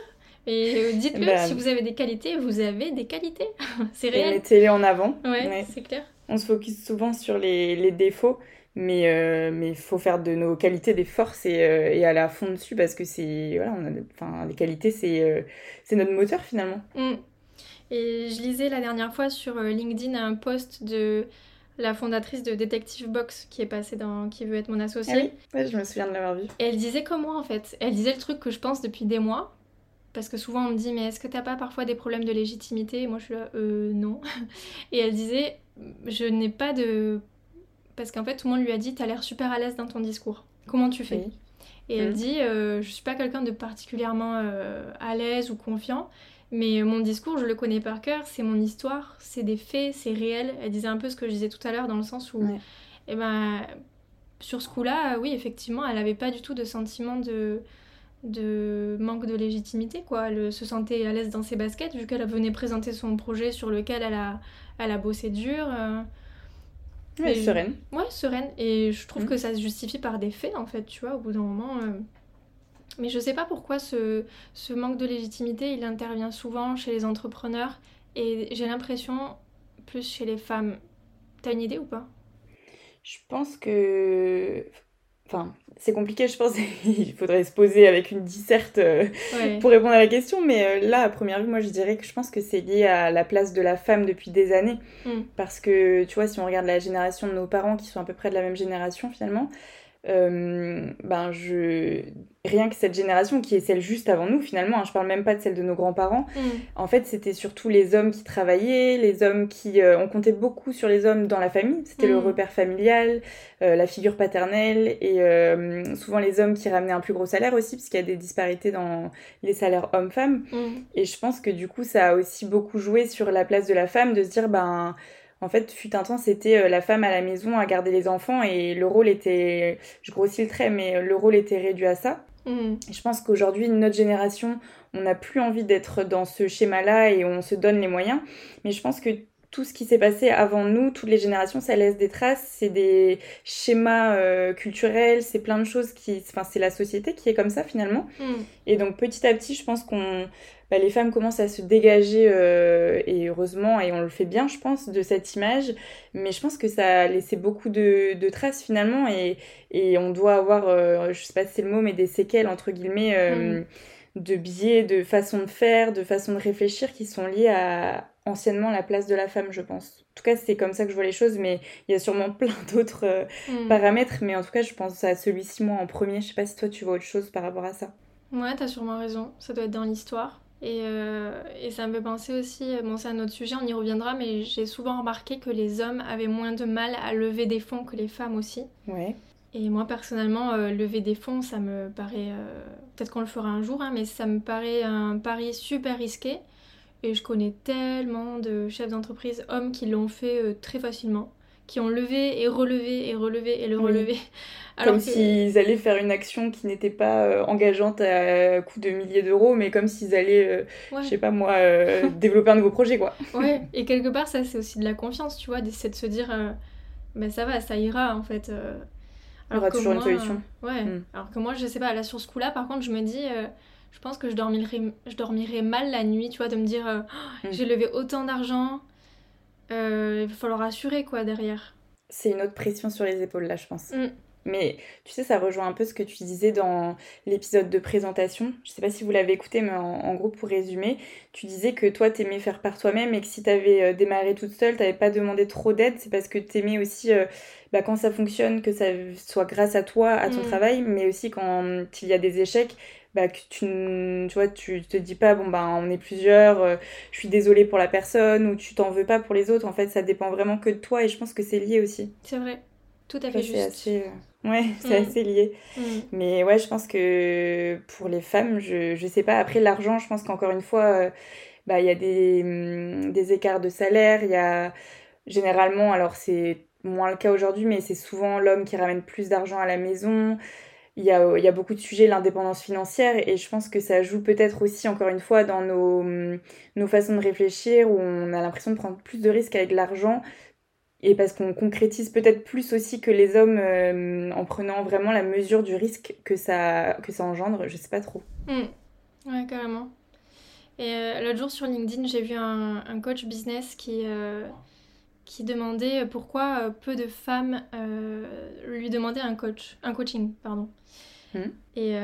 Et dites-le, Bah, si vous avez des qualités, vous avez des qualités. <laughs> c'est Et réel. mettez-les en avant. Ouais, Ouais. c'est clair. On se focus souvent sur les, les défauts, mais euh, mais il faut faire de nos qualités des forces et, euh, et aller à fond dessus parce que c'est voilà, on a, enfin les qualités c'est euh, c'est notre moteur finalement. Mm. Et je lisais la dernière fois sur LinkedIn un post de la fondatrice de Detective Box qui est passée dans Qui veut être mon associé. Ah oui, ouais, je me souviens de l'avoir vu. Et elle disait comme moi en fait. Elle disait le truc que je pense depuis des mois. Parce que souvent on me dit mais est-ce que t'as pas parfois des problèmes de légitimité? Et moi je suis là euh non. <laughs> Et elle disait je n'ai pas de... Parce qu'en fait tout le monde lui a dit t'as l'air super à l'aise dans ton discours. Comment tu fais Oui. Et elle Mhm. dit euh, je suis pas quelqu'un de particulièrement euh, à l'aise ou confiant. Mais mon discours, je le connais par cœur, c'est mon histoire, c'est des faits, c'est réel. Elle disait un peu ce que je disais tout à l'heure dans le sens où, Ouais. eh ben, sur ce coup-là, oui, effectivement, elle n'avait pas du tout de sentiment de, de manque de légitimité, quoi. Elle se sentait à l'aise dans ses baskets, vu qu'elle venait présenter son projet sur lequel elle a, elle a bossé dur. euh, Ouais, Et- sereine. Ouais, sereine. Et je trouve Mm. que ça se justifie par des faits, en fait, tu vois, au bout d'un moment. euh. Mais je sais pas pourquoi ce, ce manque de légitimité, il intervient souvent chez les entrepreneurs. Et j'ai l'impression plus chez les femmes. T'as une idée ou pas? Je pense que enfin, c'est compliqué, je pense <laughs> il faudrait se poser avec une disserte euh, Ouais. pour répondre à la question, mais euh, là, à première vue, moi, je dirais que je pense que c'est lié à la place de la femme depuis des années. Mm. Parce que, tu vois, si on regarde la génération de nos parents, qui sont à peu près de la même génération, finalement, ben, je... Rien que cette génération, qui est celle juste avant nous, finalement, hein, je parle même pas de celle de nos grands-parents, Mm. en fait, c'était surtout les hommes qui travaillaient, les hommes qui... euh, on comptait beaucoup sur les hommes dans la famille, c'était le Mm. repère familial, euh, la figure paternelle, et euh, souvent les hommes qui ramenaient un plus gros salaire aussi, parce qu'il y a des disparités dans les salaires hommes-femmes. Mm. Et je pense que du coup, ça a aussi beaucoup joué sur la place de la femme, de se dire, ben, en fait, fut un temps, c'était euh, la femme à la maison à garder les enfants, et le rôle était, je grossis le trait, mais le rôle était réduit à ça. Mm. Je pense qu'aujourd'hui, notre génération, on n'a plus envie d'être dans ce schéma-là et on se donne les moyens. Mais je pense que tout ce qui s'est passé avant nous, toutes les générations, ça laisse des traces. C'est des schémas euh, culturels, c'est plein de choses qui. Enfin, c'est la société qui est comme ça finalement. Mm. Et donc petit à petit, je pense qu'on. Bah, les femmes commencent à se dégager, euh, et heureusement, et on le fait bien, je pense, de cette image. Mais je pense que ça a laissé beaucoup de, de traces finalement, et, et on doit avoir, euh, je sais pas si c'est le mot, mais des séquelles, entre guillemets, euh, de biais, de façon de faire, de façon de réfléchir qui sont liées à anciennement la place de la femme, je pense. En tout cas, c'est comme ça que je vois les choses, mais il y a sûrement <laughs> plein d'autres euh, Mm. paramètres, mais en tout cas, je pense à celui-ci, moi, en premier. Je sais pas si toi, tu vois autre chose par rapport à ça. Ouais, t'as sûrement raison. Ça doit être dans l'histoire. Et, euh, et ça me fait penser aussi, bon c'est un autre sujet, on y reviendra, mais j'ai souvent remarqué que les hommes avaient moins de mal à lever des fonds que les femmes aussi. Ouais. Et moi personnellement, euh, lever des fonds, ça me paraît, euh, peut-être qu'on le fera un jour, hein, mais ça me paraît un pari super risqué. Et je connais tellement de chefs d'entreprise hommes qui l'ont fait euh, très facilement, qui ont levé et relevé et relevé et le Oui. relevé. comme que- s'ils allaient faire une action qui n'était pas euh, engageante à coût de milliers d'euros, mais comme s'ils allaient, euh, Ouais. je sais pas moi, euh, <laughs> développer un nouveau projet, quoi. Ouais, <laughs> et quelque part, ça, c'est aussi de la confiance, tu vois, c'est de se dire, ben ça va, ça ira, en fait. Il y aura toujours une solution. ouais, Mm. alors que moi, je sais pas, là, sur ce coup-là, par contre, je me dis, je pense que je dormirais, je dormirais mal la nuit, tu vois, de me dire, euh, Oh, Mm. j'ai levé autant d'argent, il va falloir assurer, quoi, derrière. C'est une autre pression sur les épaules, là, je pense. Mm. Mais tu sais, ça rejoint un peu ce que tu disais dans l'épisode de présentation. Je sais pas si vous l'avez écouté, mais en, en gros, pour résumer, tu disais que toi, t'aimais faire par toi-même et que si t'avais euh, démarré toute seule, t'avais pas demandé trop d'aide. C'est parce que t'aimais aussi, euh, bah, quand ça fonctionne, que ça soit grâce à toi, à ton Mm. travail, mais aussi quand euh, il y a des échecs, bah, que tu, tu vois, tu te dis pas, bon, bah, on est plusieurs, euh, je suis désolée pour la personne, ou tu t'en veux pas pour les autres. En fait, ça dépend vraiment que de toi et je pense que c'est lié aussi. C'est vrai, tout à fait juste. assez... euh, Ouais, <laughs> c'est Mm. assez lié. Mm. Mais ouais, je pense que pour les femmes, je, je sais pas. Après, l'argent, je pense qu'encore une fois, euh, bah, il y a des, hum, des écarts de salaire. Il y a généralement, alors c'est moins le cas aujourd'hui, mais c'est souvent l'homme qui ramène plus d'argent à la maison. Il y a, y a beaucoup de sujets, l'indépendance financière, et je pense que ça joue peut-être aussi, encore une fois, dans nos, hum, nos façons de réfléchir, où on a l'impression de prendre plus de risques avec l'argent, et parce qu'on concrétise peut-être plus aussi que les hommes euh, en prenant vraiment la mesure du risque que ça, que ça engendre, je sais pas trop. Mm. Ouais, carrément. Et l'autre jour sur LinkedIn, j'ai vu un, un, coach business qui, qui demandait pourquoi peu de femmes lui demandaient un coach, un coaching, pardon. Hmm. Et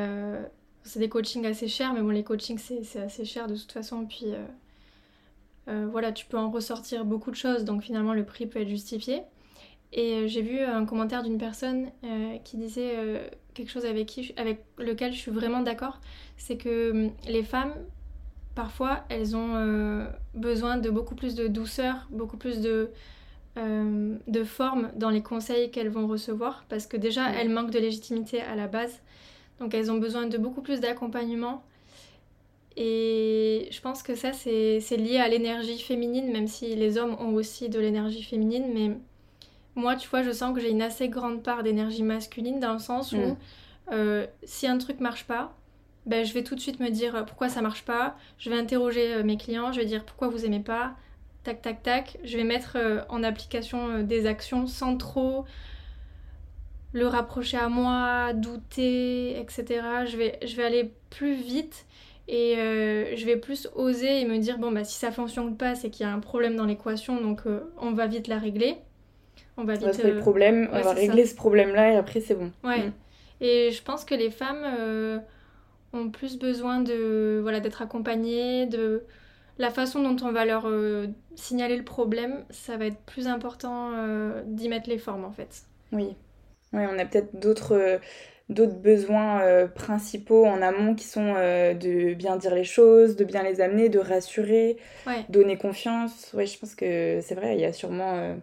c'est des coachings assez chers, mais bon, les coachings, c'est assez cher de toute façon. Puis euh, euh, voilà, tu peux en ressortir beaucoup de choses, donc finalement, le prix peut être justifié. Et euh, j'ai vu un commentaire d'une personne qui disait quelque chose avec, qui, avec lequel je suis vraiment d'accord, c'est que hum, les femmes, parfois, elles ont besoin de beaucoup plus de douceur, beaucoup plus de, de forme dans les conseils qu'elles vont recevoir, parce que déjà, elles manquent de légitimité à la base. Donc elles ont besoin de beaucoup plus d'accompagnement. Et je pense que ça, c'est lié à l'énergie féminine, même si les hommes ont aussi de l'énergie féminine. Mais moi, tu vois, je sens que j'ai une assez grande part d'énergie masculine dans le sens où euh, si un truc marche pas, ben, je vais tout de suite me dire pourquoi ça marche pas. Je vais interroger euh, mes clients, je vais dire pourquoi vous aimez pas. Tac, tac, tac. Je vais mettre euh, en application des actions sans trop le rapprocher à moi, douter, etc. Je vais, je vais aller plus vite et euh, je vais plus oser et me dire bon bah si ça fonctionne pas c'est qu'il y a un problème dans l'équation donc euh, on va vite la régler. On va vite. On va le problème, on va régler ce problème là et après c'est bon. Ouais. Mm. Et je pense que les femmes euh, ont plus besoin de voilà d'être accompagnées, de la façon dont on va leur signaler le problème, ça va être plus important d'y mettre les formes en fait. Oui. Oui, on a peut-être d'autres euh, d'autres besoins euh, principaux en amont qui sont euh, de bien dire les choses, de bien les amener, de rassurer, donner confiance. Ouais, je pense que c'est vrai, il y a sûrement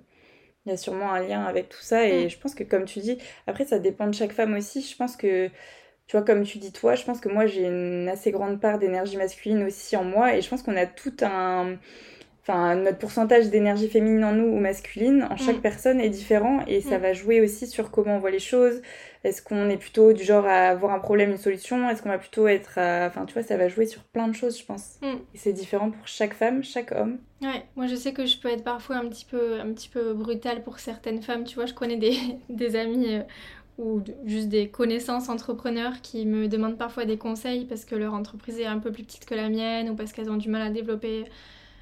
il y a sûrement un lien avec tout ça et mm. je pense que comme tu dis, après ça dépend de chaque femme aussi. Je pense que tu vois comme tu dis toi, je pense que moi j'ai une assez grande part d'énergie masculine aussi en moi et je pense qu'on a tout un enfin notre pourcentage d'énergie féminine en nous ou masculine en chaque mm. personne est différent et ça mm. va jouer aussi sur comment on voit les choses est-ce qu'on est plutôt du genre à avoir un problème une solution? Est-ce qu'on va plutôt être enfin tu vois ça va jouer sur plein de choses je pense mm. et c'est différent pour chaque femme chaque homme ouais moi je sais que je peux être parfois un petit peu un petit peu brutale pour certaines femmes tu vois je connais des, <laughs> des amis ou juste des connaissances entrepreneurs qui me demandent parfois des conseils parce que leur entreprise est un peu plus petite que la mienne ou parce qu'elles ont du mal à développer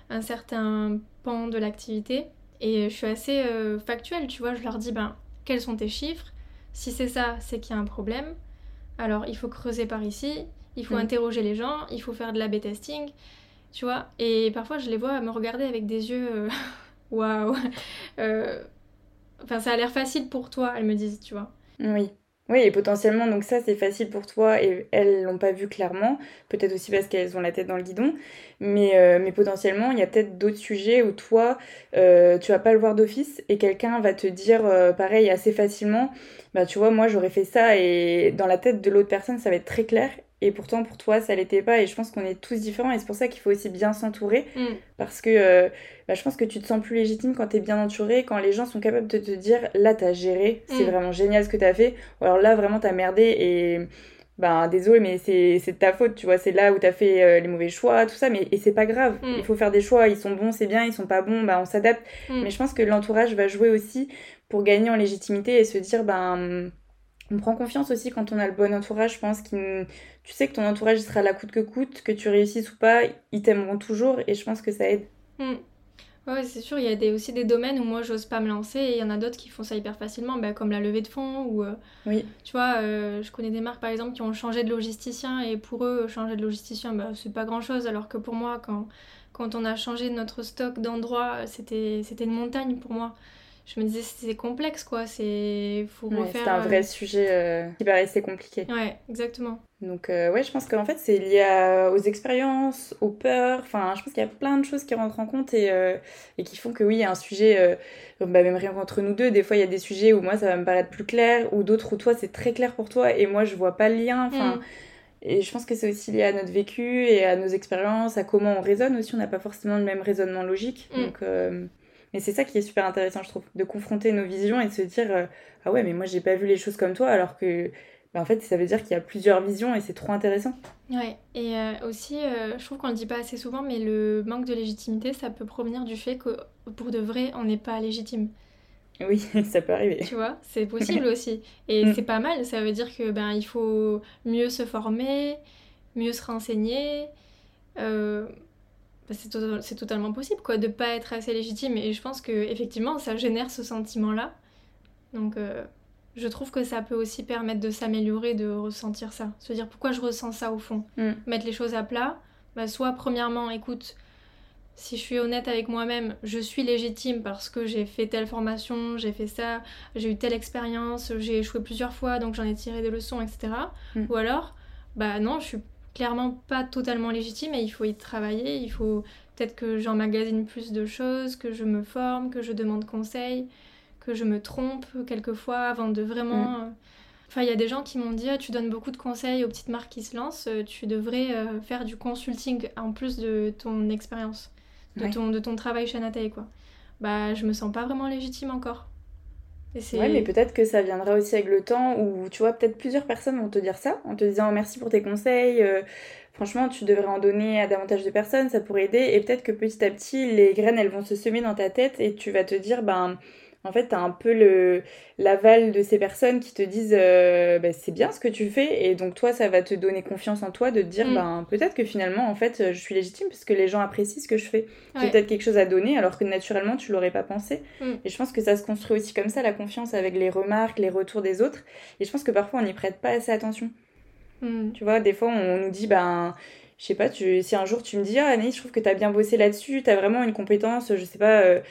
un certain pan de l'activité. Et je suis assez euh, factuelle, tu vois, je leur dis, ben, quels sont tes chiffres? Si c'est ça, c'est qu'il y a un problème. Alors, il faut creuser par ici, il faut mm. interroger les gens, il faut faire de la B-testing, tu vois. Et parfois, je les vois me regarder avec des yeux, euh, <laughs> waouh. Euh, enfin, ça a l'air facile pour toi, elles me disent, tu vois. Oui. Oui, et potentiellement, donc ça, c'est facile pour toi et elles l'ont pas vu clairement. Peut-être aussi parce qu'elles ont la tête dans le guidon. Mais, euh, mais potentiellement, il y a peut-être d'autres sujets où toi, euh, tu vas pas le voir d'office et quelqu'un va te dire, euh, pareil, assez facilement, bah tu vois, moi, j'aurais fait ça et dans la tête de l'autre personne, ça va être très clair. Et pourtant, pour toi, ça l'était pas. Et je pense qu'on est tous différents. Et c'est pour ça qu'il faut aussi bien s'entourer. Mm. Parce que euh, bah, je pense que tu te sens plus légitime quand tu es bien entouré. Quand les gens sont capables de te dire là, t'as géré. C'est mm. vraiment génial ce que t'as fait. Ou alors là, vraiment, t'as merdé. Et ben désolé, mais c'est de ta faute. Tu vois, c'est là où t'as fait euh, les mauvais choix, tout ça. Mais et c'est pas grave. Mm. Il faut faire des choix. Ils sont bons, c'est bien. Ils sont pas bons, bah, on s'adapte. Mais je pense que l'entourage va jouer aussi pour gagner en légitimité et se dire ben on prend confiance aussi quand on a le bon entourage. Je pense que tu sais que ton entourage sera là coûte que coûte, que tu réussisses ou pas, ils t'aimeront toujours et je pense que ça aide. Hmm. Ouais, c'est sûr, il y a des, aussi des domaines où moi j'ose pas me lancer et il y en a d'autres qui font ça hyper facilement, bah, comme la levée de fonds ou. Euh, oui. Tu vois, euh, je connais des marques par exemple qui ont changé de logisticien et pour eux, changer de logisticien, bah, c'est pas grand chose, alors que pour moi, quand, quand on a changé notre stock d'endroits, c'était une montagne pour moi je me disais c'est complexe quoi c'est faut c'est un vrai euh, sujet euh, qui paraissait compliqué ouais exactement donc euh, ouais je pense qu'en fait c'est lié aux expériences aux peurs enfin je pense qu'il y a plein de choses qui rentrent en compte et, et qui font que oui il y a un sujet bah, même rien qu'entre nous deux des fois il y a des sujets où moi ça va me paraître plus clair ou d'autres où toi c'est très clair pour toi et moi je vois pas le lien enfin mm. Et je pense que c'est aussi lié à notre vécu et à nos expériences, à comment on raisonne aussi. On n'a pas forcément le même raisonnement logique. Mm. Donc, mais c'est ça qui est super intéressant, je trouve, de confronter nos visions et de se dire euh, ah ouais, mais moi j'ai pas vu les choses comme toi, alors que bah, en fait ça veut dire qu'il y a plusieurs visions et c'est trop intéressant. Ouais, et euh, aussi, euh, je trouve qu'on le dit pas assez souvent, mais le manque de légitimité, ça peut provenir du fait que pour de vrai, on n'est pas légitime. Oui, <laughs> ça peut arriver. Tu vois, c'est possible <laughs> aussi. Et mm. c'est pas mal, ça veut dire que ben il faut mieux se former, mieux se renseigner, euh, bah, c'est, totalement possible quoi, de pas être assez légitime. Et je pense que effectivement, ça génère ce sentiment-là. Donc, euh, je trouve que ça peut aussi permettre de s'améliorer, de ressentir ça. Se dire pourquoi je ressens ça au fond. Mm. Mettre les choses à plat. Bah, soit, premièrement, écoute, si je suis honnête avec moi-même, je suis légitime parce que j'ai fait telle formation, j'ai fait ça, j'ai eu telle expérience, j'ai échoué plusieurs fois, donc j'en ai tiré des leçons, etc. Mm. Ou alors, bah non, je suis clairement pas totalement légitime et il faut y travailler, il faut peut-être que j'emmagasine plus de choses, que je me forme, que je demande conseil, que je me trompe quelquefois avant de vraiment... Mm. Euh, enfin, il y a des gens qui m'ont dit ah, tu donnes beaucoup de conseils aux petites marques qui se lancent, euh, tu devrais euh, faire du consulting en plus de ton expérience de, ton, de ton travail chez Nathalie, quoi. Bah, je me sens pas vraiment légitime encore. Ouais, mais peut-être que ça viendra aussi avec le temps où, tu vois, peut-être plusieurs personnes vont te dire ça, en te disant merci pour tes conseils, euh, franchement, tu devrais en donner à davantage de personnes, ça pourrait aider. Et peut-être que petit à petit, les graines, elles vont se semer dans ta tête et tu vas te dire, ben en fait, tu as un peu le, l'aval de ces personnes qui te disent euh, bah, c'est bien ce que tu fais, et donc toi, ça va te donner confiance en toi de te dire mm. ben, peut-être que finalement, en fait, je suis légitime parce que les gens apprécient ce que je fais. J'ai peut-être quelque chose à donner alors que naturellement, tu l'aurais pas pensé. Mm. Et je pense que ça se construit aussi comme ça, la confiance avec les remarques, les retours des autres. Et je pense que parfois, on n'y prête pas assez attention. Mm. Tu vois, des fois, on nous dit ben je sais pas, tu, si un jour tu me dis, ah Anaïs, je trouve que tu as bien bossé là-dessus, tu as vraiment une compétence, je sais pas, euh,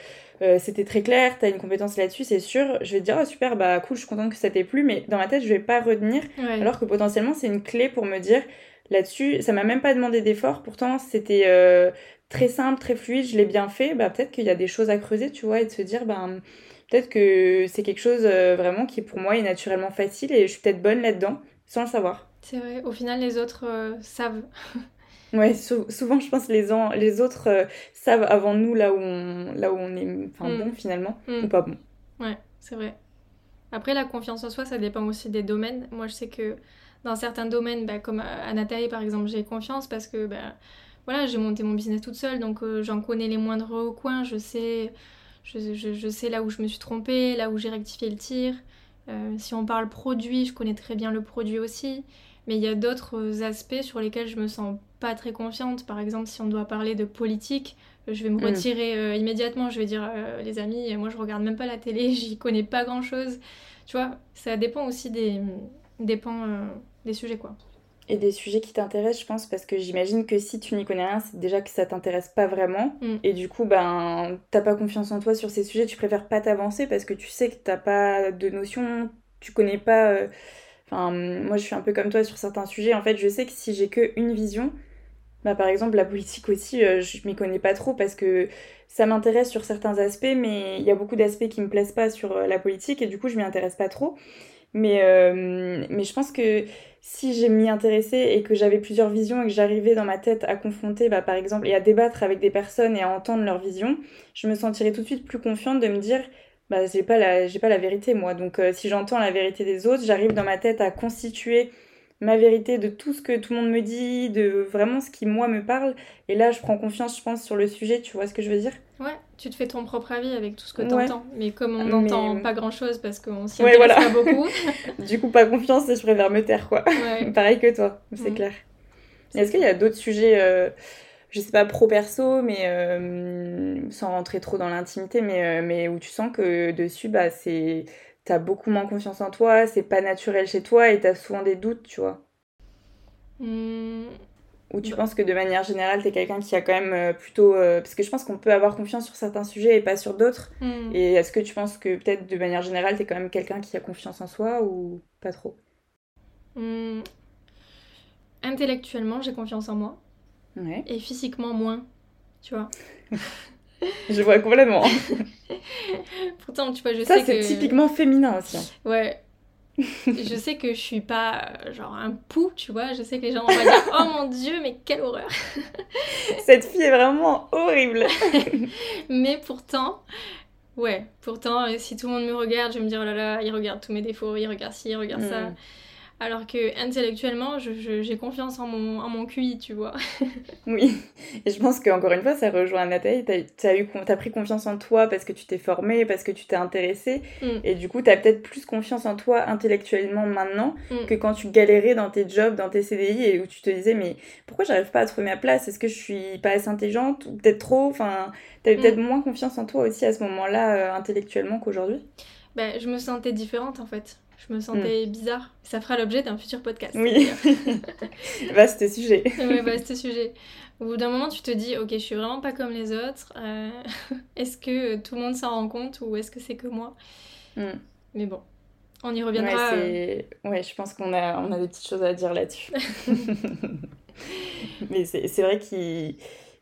euh, c'était très clair, tu as une compétence là-dessus, c'est sûr, je vais te dire, oh, super, bah cool, je suis contente que ça t'ait plu, mais dans ma tête, je vais pas retenir, alors que potentiellement, c'est une clé pour me dire, là-dessus, ça m'a même pas demandé d'effort, pourtant, c'était euh, très simple, très fluide, je l'ai bien fait, bah peut-être qu'il y a des choses à creuser, tu vois, et de se dire, ben. peut-être que c'est quelque chose vraiment qui pour moi est naturellement facile et je suis peut-être bonne là-dedans sans le savoir. C'est vrai, au final les autres savent. <laughs> Ouais, souvent je pense les, les autres euh, savent avant nous là où on, là où on est enfin, mm. bon finalement mm. ou pas bon. Ouais, c'est vrai. Après la confiance en soi ça dépend aussi des domaines. Moi je sais que dans certains domaines, bah, comme à Nathalie par exemple, j'ai confiance parce que bah, voilà, j'ai monté mon business toute seule donc euh, j'en connais les moindres coins, je sais, je, je, je, sais là où je me suis trompée, là où j'ai rectifié le tir. Euh, si on parle produit, je connais très bien le produit aussi. Mais il y a d'autres aspects sur lesquels je me sens pas très confiante. Par exemple, si on doit parler de politique, je vais me mm. retirer euh, immédiatement. Je vais dire, euh, les amis, moi je regarde même pas la télé, <laughs> j'y connais pas grand chose. Tu vois, ça dépend aussi des, dépend, euh, des sujets, quoi. Et des sujets qui t'intéressent, je pense, parce que j'imagine que si tu n'y connais rien, c'est déjà que ça t'intéresse pas vraiment. Mm. Et du coup, ben, t'as pas confiance en toi sur ces sujets, tu préfères pas t'avancer parce que tu sais que t'as pas de notion, tu connais pas. Enfin, moi, je suis un peu comme toi sur certains sujets. En fait, je sais que si j'ai qu'une vision, bah, par exemple, la politique aussi, euh, je m'y connais pas trop parce que ça m'intéresse sur certains aspects, mais il y a beaucoup d'aspects qui me plaisent pas sur euh, la politique et du coup, je m'y intéresse pas trop. Mais, euh, je pense que si j'ai m'y intéressé et que j'avais plusieurs visions et que j'arrivais dans ma tête à confronter, bah, par exemple, et à débattre avec des personnes et à entendre leurs visions, je me sentirais tout de suite plus confiante de me dire, bah, j'ai pas la, pas la vérité, moi. Donc, si j'entends la vérité des autres, j'arrive dans ma tête à constituer ma vérité, de tout ce que tout le monde me dit, de vraiment ce qui moi me parle. Et là, je prends confiance, je pense, sur le sujet, tu vois ce que je veux dire? Ouais, tu te fais ton propre avis avec tout ce que tu entends. Mais comme on n'entend pas grand chose parce qu'on s'y intéresse pas beaucoup. <laughs> <laughs> du coup, pas confiance et je préfère me taire, quoi. <laughs> Pareil que toi, c'est mm. clair. Est-ce qu'il y a d'autres sujets, euh, je sais pas, pro-perso, mais euh, sans rentrer trop dans l'intimité, mais, euh, mais où tu sens que dessus, bah, c'est t'as beaucoup moins confiance en toi, c'est pas naturel chez toi et t'as souvent des doutes, tu vois. Hmm. Ou tu penses que de manière générale, t'es quelqu'un qui a quand même euh, plutôt. Euh, parce que je pense qu'on peut avoir confiance sur certains sujets et pas sur d'autres. Hmm. Et est-ce que tu penses que peut-être de manière générale, t'es quand même quelqu'un qui a confiance en soi ou pas trop? Hmm. Intellectuellement, j'ai confiance en moi. Ouais. Et physiquement, moins. Tu vois <laughs> je vois complètement. <laughs> Pourtant, tu vois, je sais que... Ça, c'est typiquement féminin aussi. Hein. Ouais. <laughs> je sais que je suis pas euh, genre un pou, tu vois. Je sais que les gens vont dire Oh mon dieu, mais quelle horreur <laughs> Cette fille est vraiment horrible Mais pourtant, ouais, pourtant, euh, si tout le monde me regarde, je vais me dire Oh là là, il regarde tous mes défauts, il regarde ci, il regarde ça. Hmm. Alors que intellectuellement, j'ai confiance en mon, en mon QI, tu vois. <laughs> oui, et je pense qu'encore une fois, ça rejoint Nathalie. Tu as, as, pris confiance en toi parce que tu t'es formée, parce que tu t'es intéressée. Mm. Et du coup, tu as peut-être plus confiance en toi intellectuellement maintenant mm. que quand tu galérais dans tes jobs, dans tes CDI et où tu te disais, mais pourquoi j'arrive pas à trouver ma place? Est-ce que je suis pas assez intelligente ou peut-être trop? Enfin, tu avais peut-être mm. moins confiance en toi aussi à ce moment-là, euh, intellectuellement qu'aujourd'hui? Ben, Je me sentais différente en fait. Je me sentais hmm. bizarre. Ça fera l'objet d'un futur podcast. Oui. <laughs> vaste sujet. oui, vaste sujet. Au bout d'un moment, tu te dis, ok, je suis vraiment pas comme les autres. Euh, <laughs> est-ce que tout le monde s'en rend compte ou est-ce que c'est que moi? Hmm. Mais bon, on y reviendra. Ouais, ouais je pense qu'on a, on a des petites choses à dire là-dessus. <laughs> Mais c'est vrai qu'il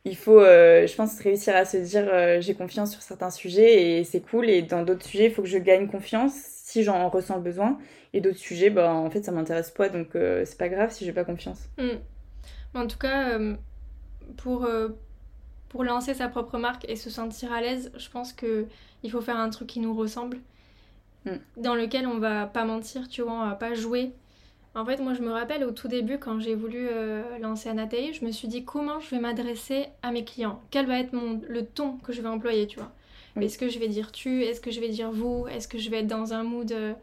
il faut, euh, je pense, réussir à se dire euh, j'ai confiance sur certains sujets et c'est cool. Et dans d'autres sujets, il faut que je gagne confiance si j'en ressens le besoin. Et d'autres sujets, bah, en fait, ça m'intéresse pas, donc euh, c'est pas grave si j'ai pas confiance. Mm. En tout cas, euh, pour, euh, pour lancer sa propre marque et se sentir à l'aise, je pense que il faut faire un truc qui nous ressemble, mm. dans lequel on va pas mentir, tu vois, on va pas jouer. En fait, moi, je me rappelle au tout début, quand j'ai voulu lancer Anatei, je me suis dit comment je vais m'adresser à mes clients? Quel va être mon, le ton que je vais employer, tu vois? Est-ce que je vais dire tu? Est-ce que je vais dire vous? Est-ce que je vais être dans un mood euh,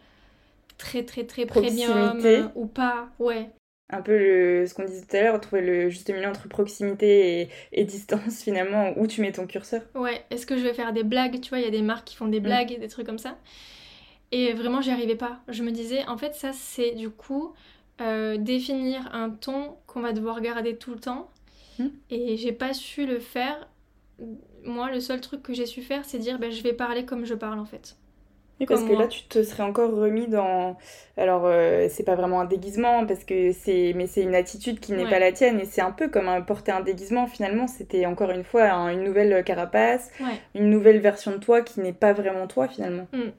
très très très premium euh, ou pas? Ouais. Un peu le, ce qu'on disait tout à l'heure, trouver le juste milieu entre proximité et, distance finalement, où tu mets ton curseur. Ouais, est-ce que je vais faire des blagues? Tu vois, il y a des marques qui font des mm. blagues et des trucs comme ça. Et vraiment, j'y arrivais pas. Je me disais, en fait, ça c'est du coup euh, définir un ton qu'on va devoir garder tout le temps. Mm. Et j'ai pas su le faire moi, le seul truc que j'ai su faire, c'est dire ben, je vais parler comme je parle en fait. Oui, parce que là, tu te serais encore remis dans. Alors, euh, c'est pas vraiment un déguisement, parce que c'est. Mais c'est une attitude qui n'est pas la tienne, et c'est un peu comme un... porter un déguisement, finalement. C'était encore une fois une nouvelle carapace, une nouvelle version de toi qui n'est pas vraiment toi, finalement. Mm.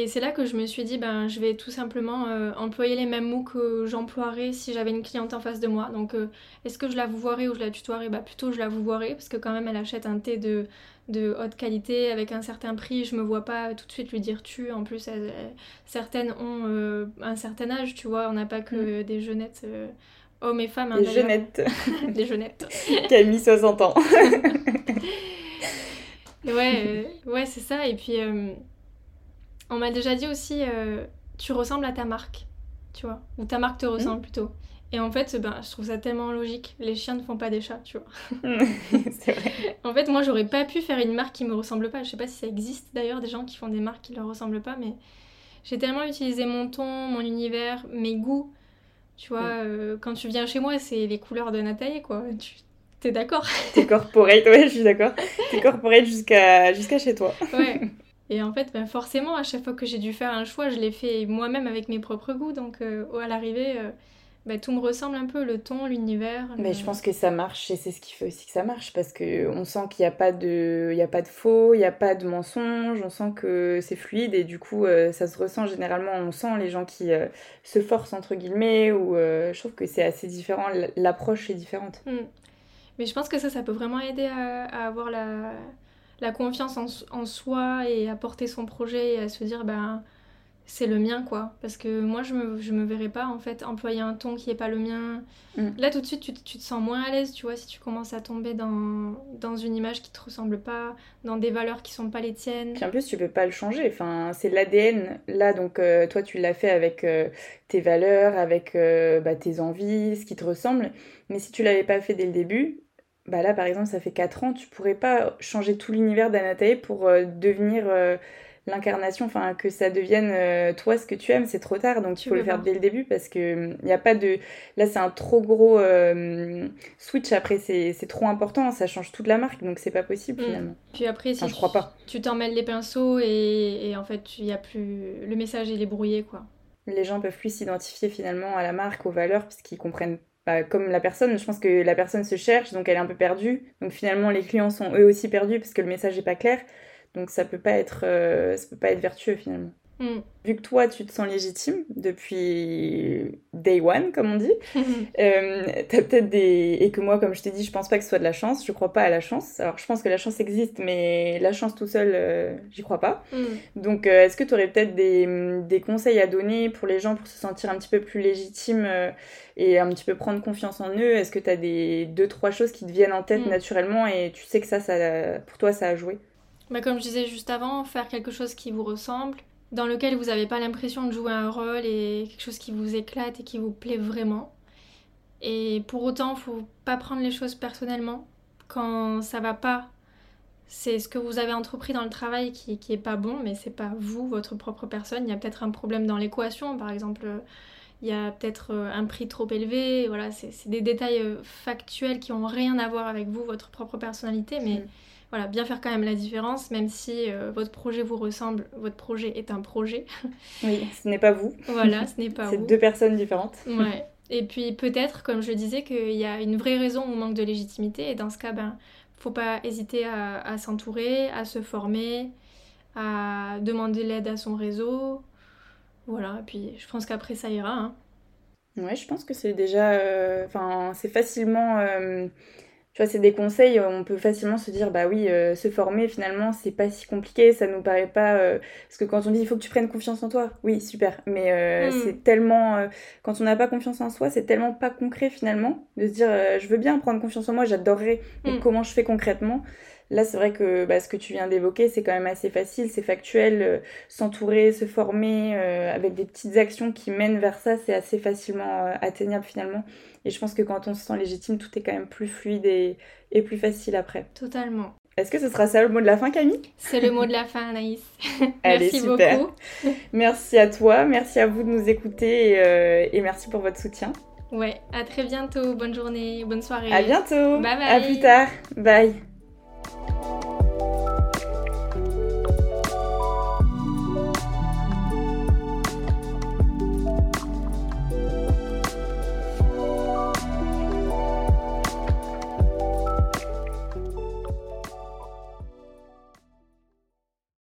Et c'est là que je me suis dit, ben, je vais tout simplement euh, employer les mêmes mots que j'emploierais si j'avais une cliente en face de moi. Donc, euh, est-ce que je la vouvoierais ou je la tutoierais bah, Plutôt, je la vouvoierais, parce que quand même, elle achète un thé de, de haute qualité avec un certain prix. Je me vois pas tout de suite lui dire tu. En plus, certaines ont euh, un certain âge, tu vois. On n'a pas que mm. des jeunettes. hommes et femmes. Hein, des jeunettes. <laughs> des jeunettes. <laughs> Camille, 60 ans. <laughs> ouais, ouais c'est ça. Et puis on m'a déjà dit aussi, euh, tu ressembles à ta marque, tu vois, ou ta marque te hmm. ressemble plutôt. Et en fait, ben, je trouve ça tellement logique. Les chiens ne font pas des chats, tu vois. Hmm. <laughs> c'est vrai. <laughs> En fait, moi, j'aurais pas pu faire une marque qui me ressemble pas. Je sais pas si ça existe d'ailleurs des gens qui font des marques qui leur ressemblent pas, mais j'ai tellement utilisé mon ton, mon univers, mes goûts. Tu vois, hmm. euh, quand tu viens chez moi, c'est les couleurs de Nathalie, quoi. Tu T'es d'accord? T'es corporate, ouais, je suis d'accord. T'es corporate jusqu'à jusqu'à chez toi. Ouais. <laughs> Et en fait, ben forcément, à chaque fois que j'ai dû faire un choix, je l'ai fait moi-même avec mes propres goûts. Donc, euh, à l'arrivée, euh, ben, tout me ressemble un peu, le ton, l'univers. Mais je pense que ça marche et c'est ce qui fait aussi que ça marche parce qu'on sent qu'il n'y a, pas de... Il y a pas de faux, il n'y a pas de mensonge, on sent que c'est fluide et du coup, euh, ça se ressent généralement. On sent les gens qui se forcent, entre guillemets, ou je trouve que c'est assez différent, l'approche est différente. Mm. Mais je pense que ça, ça peut vraiment aider à avoir la la confiance en, soi et à porter son projet et à se dire ben c'est le mien quoi. Parce que moi je me, je me verrais pas en fait employer un ton qui est pas le mien. Mm. là tout de suite tu, tu, te sens moins à l'aise tu vois si tu commences à tomber dans, dans une image qui te ressemble pas dans des valeurs qui sont pas les tiennes. Puis en plus tu peux pas le changer. Enfin c'est l'ADN là donc euh, toi tu l'as fait avec euh, tes valeurs avec euh, bah, tes envies ce qui te ressemble. Mais si tu l'avais pas fait dès le début bah là par exemple ça fait 4 ans, tu pourrais pas changer tout l'univers d'Anatae pour euh, devenir euh, l'incarnation, enfin que ça devienne euh, toi ce que tu aimes, c'est trop tard, donc il faut le faire dès le début parce que il n'y a pas de... Là c'est un trop gros switch après, c'est trop important, ça change toute la marque, donc c'est pas possible mm. finalement. Puis après si je crois pas. tu t'en mêles les pinceaux et, et en fait il y a plus... Le message il est brouillé quoi. Les gens peuvent plus s'identifier finalement à la marque, aux valeurs, puisqu'ils comprennent bah, comme la personne, je pense que la personne se cherche, donc elle est un peu perdue. Donc finalement, les clients sont eux aussi perdus parce que le message n'est pas clair. Donc ça peut pas être, euh, ça peut pas être vertueux finalement. Mm. Vu que toi, tu te sens légitime depuis day one, comme on dit, <laughs> euh, t'as peut-être des... Et que moi, comme je t'ai dit, je pense pas que ce soit de la chance, je crois pas à la chance. Alors, je pense que la chance existe, mais la chance tout seul, euh, j'y crois pas. Mm. Donc, euh, est-ce que tu aurais peut-être des, des, conseils à donner pour les gens pour se sentir un petit peu plus légitime et un petit peu prendre confiance en eux? Est-ce que tu as des deux, trois choses qui te viennent en tête mm. naturellement et tu sais que ça, ça, pour toi, ça a joué? Bah, comme je disais juste avant, faire quelque chose qui vous ressemble, dans lequel vous n'avez pas l'impression de jouer un rôle et quelque chose qui vous éclate et qui vous plaît vraiment. Et pour autant, faut pas prendre les choses personnellement. Quand ça va pas, c'est ce que vous avez entrepris dans le travail qui, qui est pas bon, mais c'est pas vous, votre propre personne. Il y a peut-être un problème dans l'équation, par exemple, il y a peut-être euh, un prix trop élevé. Voilà, c'est des détails euh, factuels qui ont rien à voir avec vous, votre propre personnalité, mais. Mm voilà, bien faire quand même la différence, même si euh, votre projet vous ressemble, votre projet est un projet. <laughs> Oui, ce n'est pas vous. Voilà, ce n'est <laughs> pas vous. C'est deux personnes différentes. Ouais. <laughs> Et puis peut-être, comme je le disais, qu'il y a une vraie raison au manque de légitimité, et dans ce cas, ben, faut pas hésiter à, s'entourer, à se former, à demander l'aide à son réseau. Voilà, et puis je pense qu'après ça ira. Hein. Ouais, je pense que c'est déjà. Euh, enfin, c'est facilement. Euh, tu vois, c'est des conseils, on peut facilement se dire, bah oui, euh, se former finalement, c'est pas si compliqué, ça nous paraît pas. Euh, parce que quand on dit il faut que tu prennes confiance en toi, oui, super. Mais euh, hmm. c'est tellement. quand on n'a pas confiance en soi, c'est tellement pas concret finalement de se dire, je veux bien prendre confiance en moi, j'adorerais, mais hmm. comment je fais concrètement? Là, c'est vrai que bah, ce que tu viens d'évoquer, c'est quand même assez facile, c'est factuel. Euh, s'entourer, se former euh, avec des petites actions qui mènent vers ça, c'est assez facilement euh, atteignable finalement. Et je pense que quand on se sent légitime, tout est quand même plus fluide et, et plus facile après. Totalement. Est-ce que ce sera ça le mot de la fin, Camille? C'est le mot de la fin, Anaïs. <laughs> merci super. beaucoup. Merci à toi, merci à vous de nous écouter et, et merci pour votre soutien. Ouais, à très bientôt. Bonne journée, bonne soirée. À bientôt. Bye bye. À plus tard. Bye. you